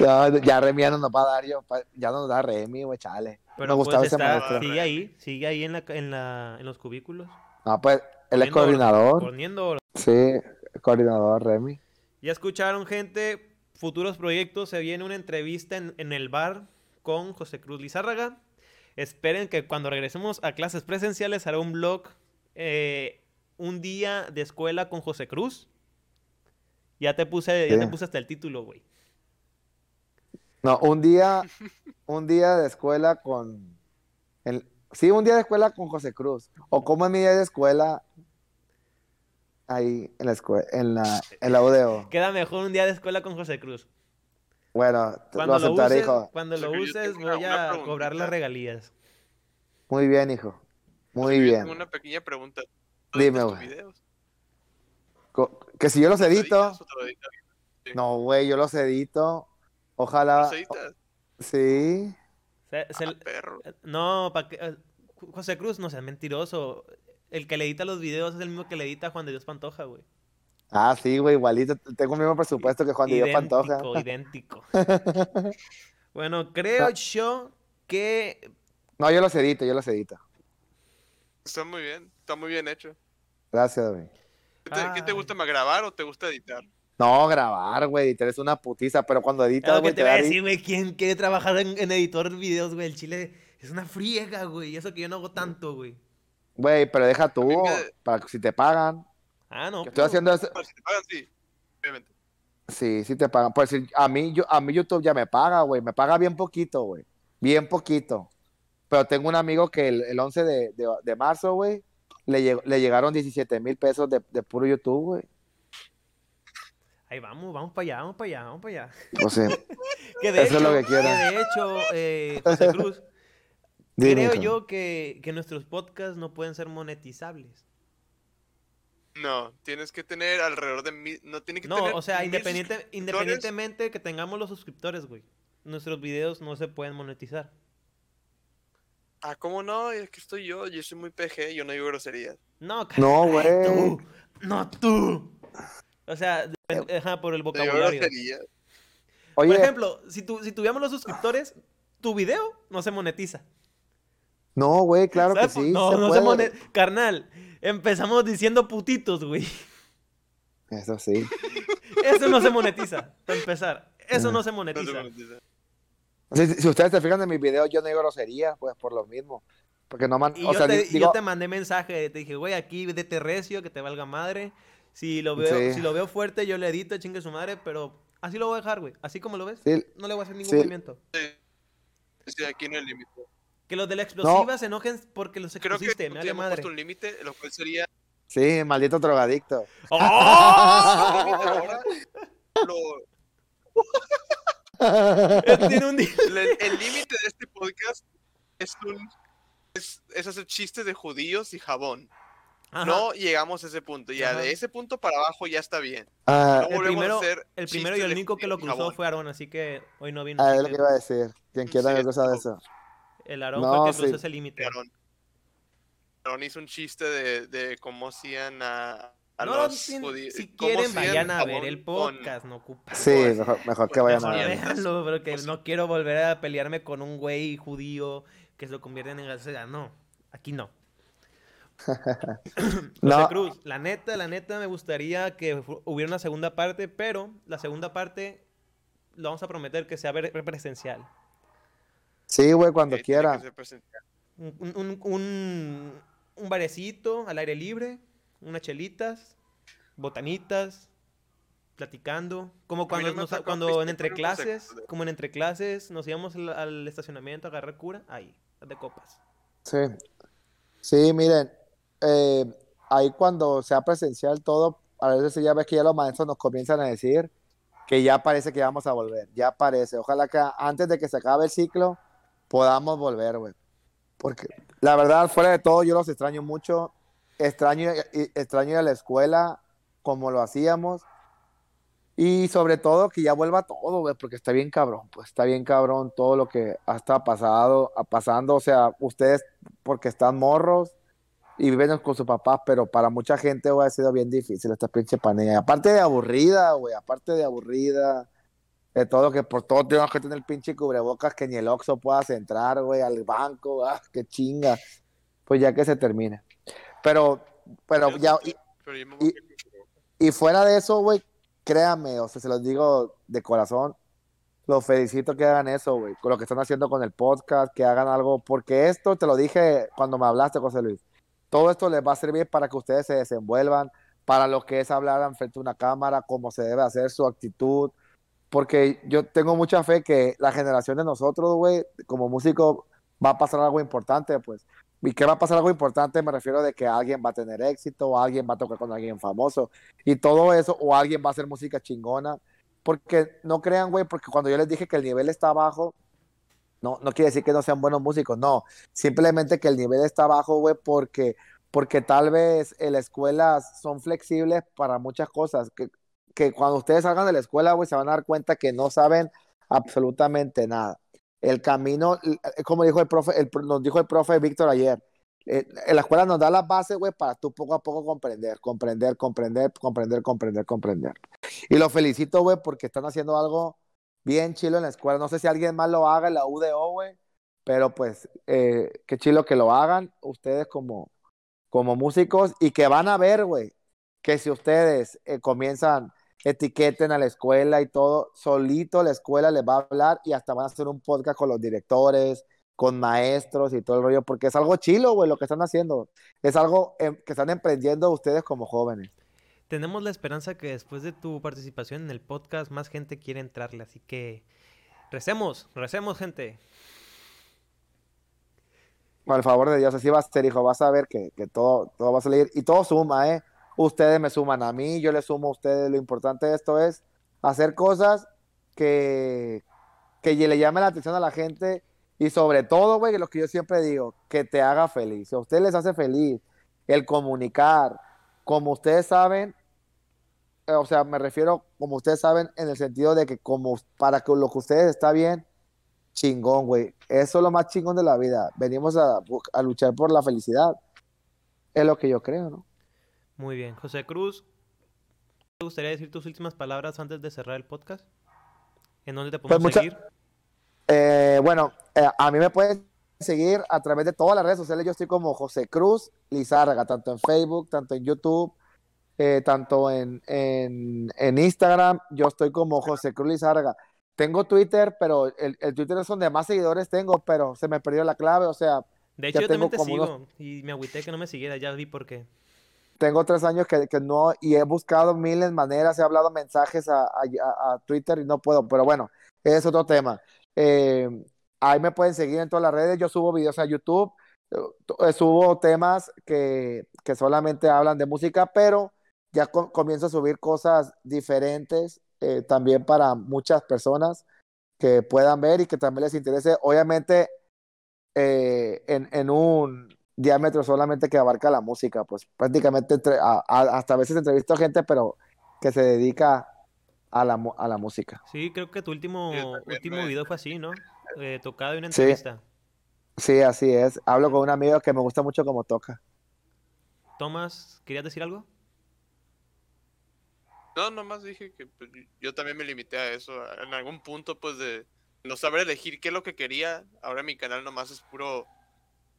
Ya, ya Remy ya no nos va a dar, yo, ya no nos da Remy, güey, chale. Pero Me gustaba pues ese está, maestro. sigue ahí, sigue ahí en, la, en, la, en los cubículos. No, pues, él es coordinador. Poniendo orden. Sí, coordinador Remy. Ya escucharon, gente. Futuros proyectos. Se viene una entrevista en, en el bar con José Cruz Lizárraga. Esperen que cuando regresemos a clases presenciales hará un blog. eh, un día de escuela con José Cruz. Ya te puse, ya te puse hasta el título, güey. No, un día, un día de escuela con, el, sí, un día de escuela con José Cruz. O como es mi día de escuela ahí en la escuela, en la, en la UDO. Queda mejor un día de escuela con José Cruz. Bueno, te- lo Cuando lo aceptaré, uses, hijo. cuando lo José uses una- voy a cobrar las regalías. Muy bien, hijo. Muy bien. Tengo una pequeña pregunta. Dime, ¿Editas tus güey. Que si yo los ¿Los edito, no, güey, yo los edito. Ojalá, ¿Los editas? sí. Se- se- Ah, perro. no, pa' que- eh, José Cruz, no seas mentiroso. El que le edita los videos es el mismo que le edita a Juan de Dios Pantoja, güey. Ah, sí, güey, igualito. Tengo el mismo presupuesto que Juan Diego Pantoja. idéntico. bueno, creo yo que No, yo los edito, yo los edito. Está muy bien. Está muy bien hecho. Gracias, güey. ¿Qué te, qué te Ay. gusta más, grabar o te gusta editar? No, grabar, güey, te eres una putiza, pero cuando es editas, güey, te te voy a decir, güey. ¿Quién quiere trabajar en, en editor de videos, güey? El chile es una friega, güey. y Eso que yo no hago tanto, güey. Güey, pero deja tú, me- para que si te pagan. Ah, no. Estoy haciendo eso. Pero si te pagan, sí. Obviamente. Sí, sí te pagan. Pues a mí, yo, a mí YouTube ya me paga, güey. Me paga bien poquito, güey. Bien poquito. Pero tengo un amigo que el, el 11 de, de- de marzo, güey, le, le llegaron 17 mil pesos de, de puro YouTube, güey. Ahí vamos, vamos para allá, vamos para allá, vamos para allá. O sea, Que de Eso es lo que quiero. de hecho, eh, José Cruz, creo yo que, que nuestros podcasts no pueden ser monetizables. No, tienes que tener alrededor de mil. No, tiene que No, tener o sea, independiente, independientemente que tengamos los suscriptores, güey. Nuestros videos no se pueden monetizar. Ah, ¿cómo no? Es que estoy yo. Yo soy muy PG. Yo no digo groserías. No, No, güey. tú, No tú. O sea, ajá, por el vocabulario. groserías. Oye, Por ejemplo, si, tu, si tuviéramos los suscriptores, tu video no se monetiza. No, güey, claro que sí. No, se no se puede. monetiza. Carnal, empezamos diciendo putitos, güey. Eso sí. Eso no se monetiza, para empezar. Eso no se No se monetiza. Si, si ustedes se fijan en mis videos, yo no digo grosería, pues por lo mismo. Porque no man, Y o yo, sea, te, digo, yo te mandé mensaje, te dije, güey, aquí vete recio, que te valga madre. Si lo veo, Sí. si lo veo fuerte, yo le edito, chingue su madre, pero así lo voy a dejar, güey. Así como lo ves, sí, no le voy a hacer ningún Sí. movimiento. Sí. Sí, aquí no hay límite. Que los de la explosiva se enojen porque los Creo que expusiste, me vale madre. puesto un límite, lo cual sería sí, maldito drogadicto. ¡Oh! ahora. Lo- tiene un el límite de este podcast es un es, es hacer chistes de judíos y jabón. Ajá. No llegamos a ese punto. Ya Ajá. de ese punto para abajo ya está bien. Ah, No el volvemos a primero, hacer el primero y el único que lo cruzó jabón. fue Aarón, así que hoy no vino. ah, es lo que que iba a decir. Quien quiera Sí, cosa de eso. El Aarón No, fue el que cruzó sí. ese límite. Aaron hizo un chiste de, de cómo hacían a, a No, los si, judíos. si cómo quieren, vayan a ver el con- podcast, no ocupa. Sí, mejor, mejor que vayan a Mejor Mejor ver. véanlo, porque Pues no quiero volver a pelearme con un güey judío que se lo convierten en gasera. No, aquí no. José No. Cruz, la neta, la neta me gustaría que hubiera una segunda parte, pero la segunda parte lo vamos a prometer que sea presencial. Sí, güey, cuando eh, quiera. Un, un, un, un- barecito al aire libre, unas chelitas, botanitas, platicando, como cuando, nos- cuando en entre clases, como en entre clases nos íbamos al, al estacionamiento a agarrar cura, ahí, de copas. Sí. Sí, miren, eh, ahí cuando sea presencial todo, a veces ya ves que ya los maestros nos comienzan a decir que ya parece que vamos a volver, ya parece. Ojalá que antes de que se acabe el ciclo podamos volver, güey. Porque la verdad, fuera de todo, yo los extraño mucho. Extraño, extraño ir a la escuela como lo hacíamos. Y sobre todo que ya vuelva todo, güey, porque está bien cabrón, pues está bien cabrón todo lo que ha estado pasado, pasando, o sea, ustedes porque están morros y viven con sus papás, pero para mucha gente, güey, ha sido bien difícil esta pinche pandemia. Aparte de aburrida, güey, aparte de aburrida, de todo, que por todo tenemos que tener pinche cubrebocas que ni el Oxxo puedas entrar, güey, al banco, ah, qué chinga. Pues ya que se termine. Pero, pero ya, y- y, y fuera de eso, güey, créanme, o sea, se los digo de corazón, los felicito que hagan eso, güey, con lo que están haciendo con el podcast, que hagan algo, porque esto te lo dije cuando me hablaste, José Luis, todo esto les va a servir para que ustedes se desenvuelvan, para lo que es hablar frente a una cámara, cómo se debe hacer su actitud, porque yo tengo mucha fe que la generación de nosotros, güey, como músico, va a pasar algo importante, pues. ¿Y qué va a pasar algo importante? Me refiero de que alguien va a tener éxito, o alguien va a tocar con alguien famoso, y todo eso, o alguien va a hacer música chingona. Porque no crean, güey, porque cuando yo les dije que el nivel está bajo, no, no quiere decir que no sean buenos músicos, no. Simplemente que el nivel está bajo, güey, porque, porque tal vez en la escuela son flexibles para muchas cosas. Que cuando ustedes salgan de la escuela, güey, se van a dar cuenta que no saben absolutamente nada. El camino, eh, como dijo el profe, el, nos dijo el profe Víctor ayer, eh, en la escuela nos da las bases, güey, para tú poco a poco comprender, comprender, comprender, comprender, comprender, comprender. Y lo felicito, güey, porque están haciendo algo bien chilo en la escuela. No sé si alguien más lo haga en la UDO, güey, pero pues eh, qué chilo que lo hagan ustedes como, como músicos y que van a ver, güey, que si ustedes eh, comienzan, etiqueten a la escuela y todo, solito la escuela les va a hablar y hasta van a hacer un podcast con los directores, con maestros y todo el rollo, porque es algo chilo, güey, lo que están haciendo. Es algo em, que están emprendiendo ustedes como jóvenes. Tenemos la esperanza que después de tu participación en el podcast más gente quiere entrarle, así que recemos, recemos gente. Por favor de Dios, así va a ser, hijo. Vas a ver que, que todo, todo va a salir y todo suma, ¿eh? Ustedes me suman a mí, yo les sumo a ustedes. Lo importante de esto es hacer cosas que, que le llamen la atención a la gente y sobre todo, güey, lo que yo siempre digo, que te haga feliz. Si a ustedes les hace feliz el comunicar, como ustedes saben, eh, o sea, me refiero, como ustedes saben, en el sentido de que como para que lo que ustedes está bien, chingón, güey. Eso es lo más chingón de la vida. Venimos a, a, luchar por la felicidad. Es lo que yo creo, ¿no? Muy bien. José Cruz, ¿te gustaría decir tus últimas palabras antes de cerrar el podcast? ¿En dónde te podemos pues mucha, seguir? Eh, bueno, eh, a mí me pueden seguir a través de todas las redes sociales. Yo estoy como José Cruz Lizárraga, tanto en Facebook, tanto en YouTube, eh, tanto en, en, en, Instagram. Yo estoy como José Cruz Lizárraga. Tengo Twitter, pero el, el, Twitter es donde más seguidores tengo, pero se me perdió la clave, o sea. De hecho, yo también te sigo unos... y me agüité que no me siguiera, ya vi por qué. Tengo tres años que, no, y he buscado miles maneras, he hablado mensajes a, Twitter y no puedo, pero bueno, es otro tema. Eh, ahí me pueden seguir en todas las redes, yo subo videos a YouTube, eh, subo temas que, que solamente hablan de música, pero ya co comienzo a subir cosas diferentes eh, también para muchas personas que puedan ver y que también les interese. Obviamente, en, en, un diámetro solamente que abarca la música, pues prácticamente entre, a, a, hasta a veces entrevisto gente, pero que se dedica a la, a la música. Sí, creo que tu último, Sí, último video fue así, ¿no? Eh, tocado en una entrevista. Sí, así es. Hablo con un amigo que me gusta mucho como toca. Tomás, ¿querías decir algo? No, nomás dije que pues, yo también me limité a eso. a- En algún punto, pues, de no saber elegir qué es lo que quería. Ahora mi canal nomás es puro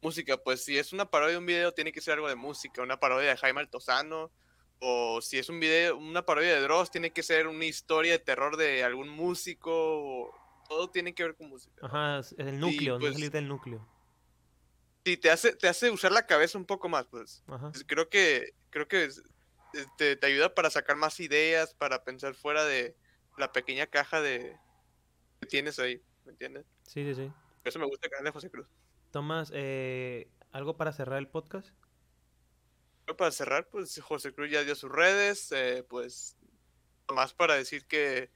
música. Pues si es una parodia de un video, tiene que ser algo de música. Una parodia de Jaime Altozano. O si es un video, una parodia de Dross, tiene que ser una historia de terror de algún músico. o- todo tiene que ver con música. Ajá, es el núcleo, no pues- salir del núcleo. Sí, te hace, te hace usar la cabeza un poco más, pues. Ajá. Creo que, creo que te ayuda para sacar más ideas, para pensar fuera de la pequeña caja de que tienes ahí, ¿me entiendes? Sí, sí, sí. Eso me gusta que de José Cruz. Tomás, eh, ¿algo para cerrar el podcast? Para cerrar, pues José Cruz ya dio sus redes, eh, pues más para decir que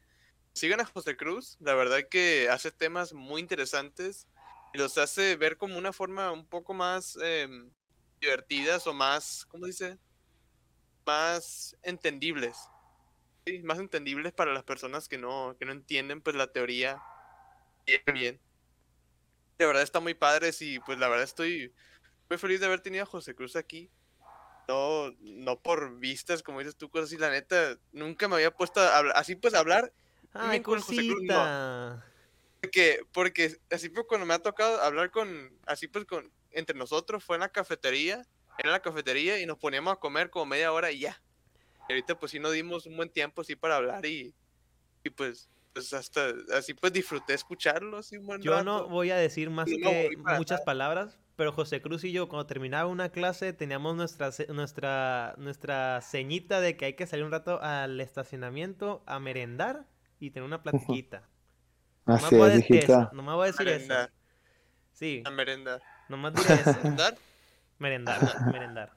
sigan a José Cruz, la verdad que hace temas muy interesantes y los hace ver como una forma un poco más em, divertidas o más, ¿cómo dice? Más entendibles. Más entendibles para las personas que no, que no entienden pues la teoría bien. De verdad está muy padre y pues la verdad estoy muy feliz de haber tenido a José Cruz aquí. No, no por vistas, como dices tú, cosas así, la neta, nunca me había puesto a hablar, así pues a hablar. Ay, con José Cruz, no. Porque, porque así pues cuando me ha tocado hablar con, así pues con, entre nosotros fue en la cafetería, era en la cafetería y nos poníamos a comer como media hora y ya. Y ahorita pues sí nos dimos un buen tiempo así para hablar y, y pues, pues hasta, así pues disfruté escucharlo así un buen Yo no voy a decir más no que muchas palabras, pero José Cruz y yo cuando terminaba una clase teníamos nuestra, nuestra, nuestra ceñita de que hay que salir un rato al estacionamiento a merendar y tener una platiquita. Nomás Así es, eso, nomás voy a decir eso. Merendar, Sí, a merendar. nomás diré eso. ¿Merendar? Merendar, merendar.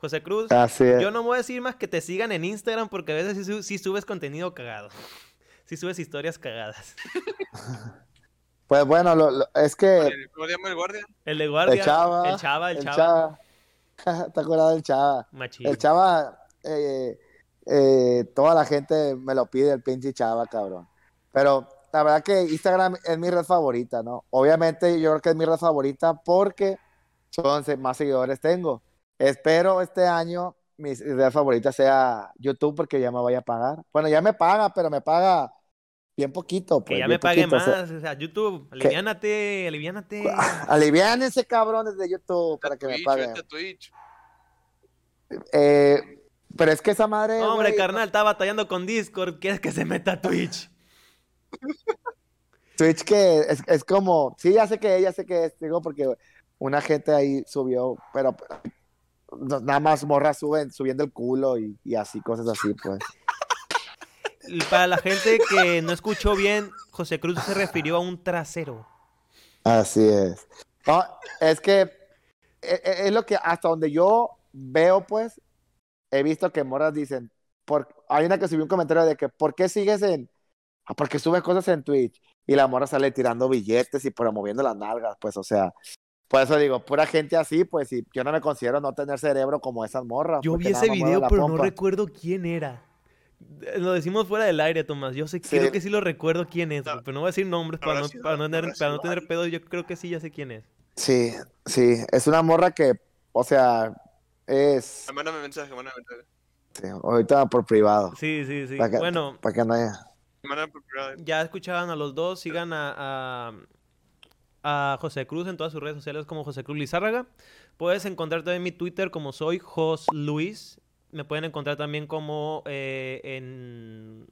José Cruz, Así es. yo no voy a decir más que te sigan en Instagram porque a veces sí, sí subes contenido cagado. Sí subes historias cagadas. Pues bueno, lo- lo- es que ¿Cómo se llama el guardia? El de guardia, el chava, el chava, el el chava. chava, ¿te acuerdas del chava? Machín. El chava, eh, eh, toda la gente me lo pide, el pinche chava, cabrón. Pero la verdad que Instagram es mi red favorita, ¿no? Obviamente yo creo que es mi red favorita porque son más seguidores tengo. Espero este año mi red favorita sea YouTube porque ya me vaya a pagar. Bueno, ya me paga, pero me paga bien poquito. Que pues, ya bien me pague poquito, o sea, más. O sea, YouTube, aliviánate, aliviánate. aliviánense, cabrones de YouTube para que me Twitch, paguen. vete a Twitch. Eh, pero es que esa madre. Hombre, carnal, está batallando con Discord. ¿Quieres que se meta a Twitch? Twitch que es, es como, sí, ya sé que es, ya sé que es, digo, porque una gente ahí subió, pero no- nada más morras suben, subiendo el culo y, y así, cosas así, pues. Para la gente que no escuchó bien, José Cruz se refirió a un trasero. Así es. No, es que e- e- es, lo que hasta donde yo veo, pues, he visto que morras dicen, por, hay una que subió un comentario de que, ¿por qué sigues en, ah, porque subes cosas en Twitch? Y la morra sale tirando billetes y promoviendo las nalgas, pues, o sea, por eso digo, pura gente así, pues, y yo no me considero no tener cerebro como esas morras. Yo vi ese video, pero no recuerdo quién era. Lo decimos fuera del aire, Tomás. Yo sé, Sí. creo que sí lo recuerdo quién es, No. pero no voy a decir nombres para no, sido- para no tener, para no tener alguien. pedo. Yo creo que sí, ya sé quién es. Sí, sí, es una morra que, o sea, es, Mándame mensaje, mándame mensaje. sí, ahorita por privado, Sí, sí, sí. para que, Bueno, para que no haya... Mándame por privado. ya escuchaban a los dos. Sigan a, a, a José Cruz en todas sus redes sociales como José Cruz Lizárraga. Puedes encontrar también mi Twitter como soy Jos Luis. Me pueden encontrar también como eh, en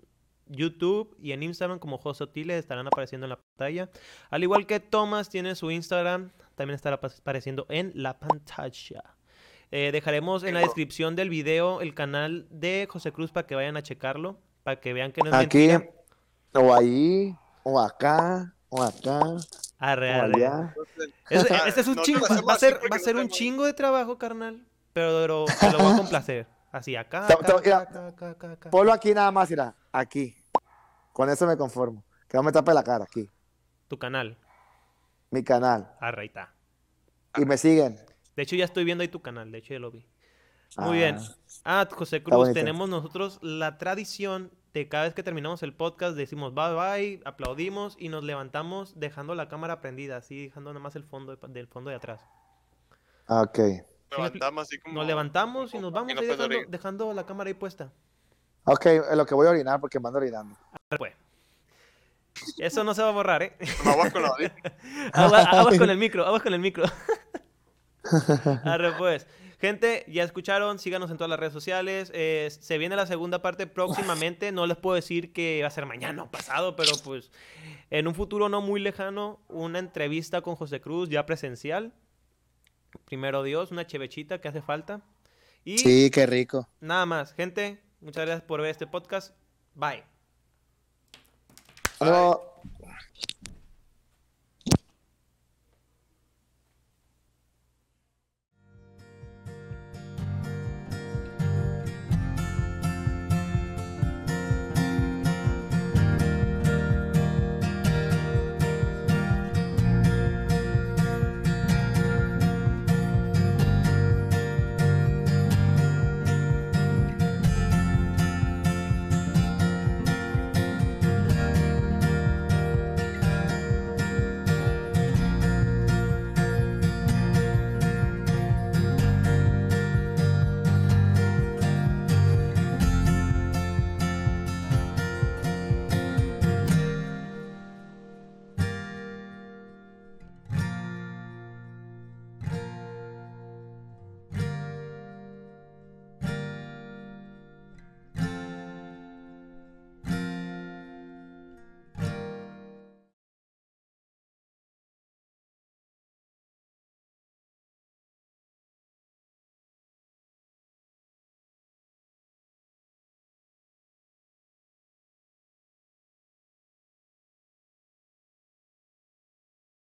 YouTube y en Instagram como Josotile. Estarán apareciendo en la pantalla. Al igual que Thomas tiene su Instagram, también estará apareciendo en la pantalla. Eh, dejaremos en la descripción del video el canal de José Cruz para que vayan a checarlo. Para que vean que no es Aquí, mentira. o ahí, o acá, o acá, Arre, o arre. allá. Es- Ah, este es un chingo, va a ser, va a ser un chingo de trabajo, carnal. Pero te lo voy a complacer. Así, acá, Te- acá, te- acá, mira, acá, acá, acá, acá. Ponlo aquí nada más, mira, aquí. Con eso me conformo. Que no me tape la cara, aquí. Tu canal. Mi canal. Arre, ahí está. Y me siguen. De hecho, ya estoy viendo ahí tu canal. De hecho, ya lo vi. Muy bien. Ah, Ah, José Cruz, tenemos nosotros la tradición de cada vez que terminamos el podcast decimos bye bye, aplaudimos y nos levantamos dejando la cámara prendida, así dejando nada más el fondo de- del fondo de atrás. ah, ok. Levantamos así como. Nos levantamos y nos vamos Paquino ahí dejando, dejando la cámara ahí puesta. Ok, en lo que voy a orinar porque me ando orinando. Pues. Eso no se va a borrar, ¿eh? Me aguas con aguas con el micro, aguas con el micro. Arre, pues. Gente, ya escucharon, síganos en todas las redes sociales. eh, se viene la segunda parte próximamente. No les puedo decir que va a ser mañana o pasado, pero pues en un futuro no muy lejano, una entrevista con José Cruz ya presencial. Primero Dios, una chevechita que hace falta. Y Sí, qué rico. nada más, gente. Muchas gracias por ver este podcast. Bye. No.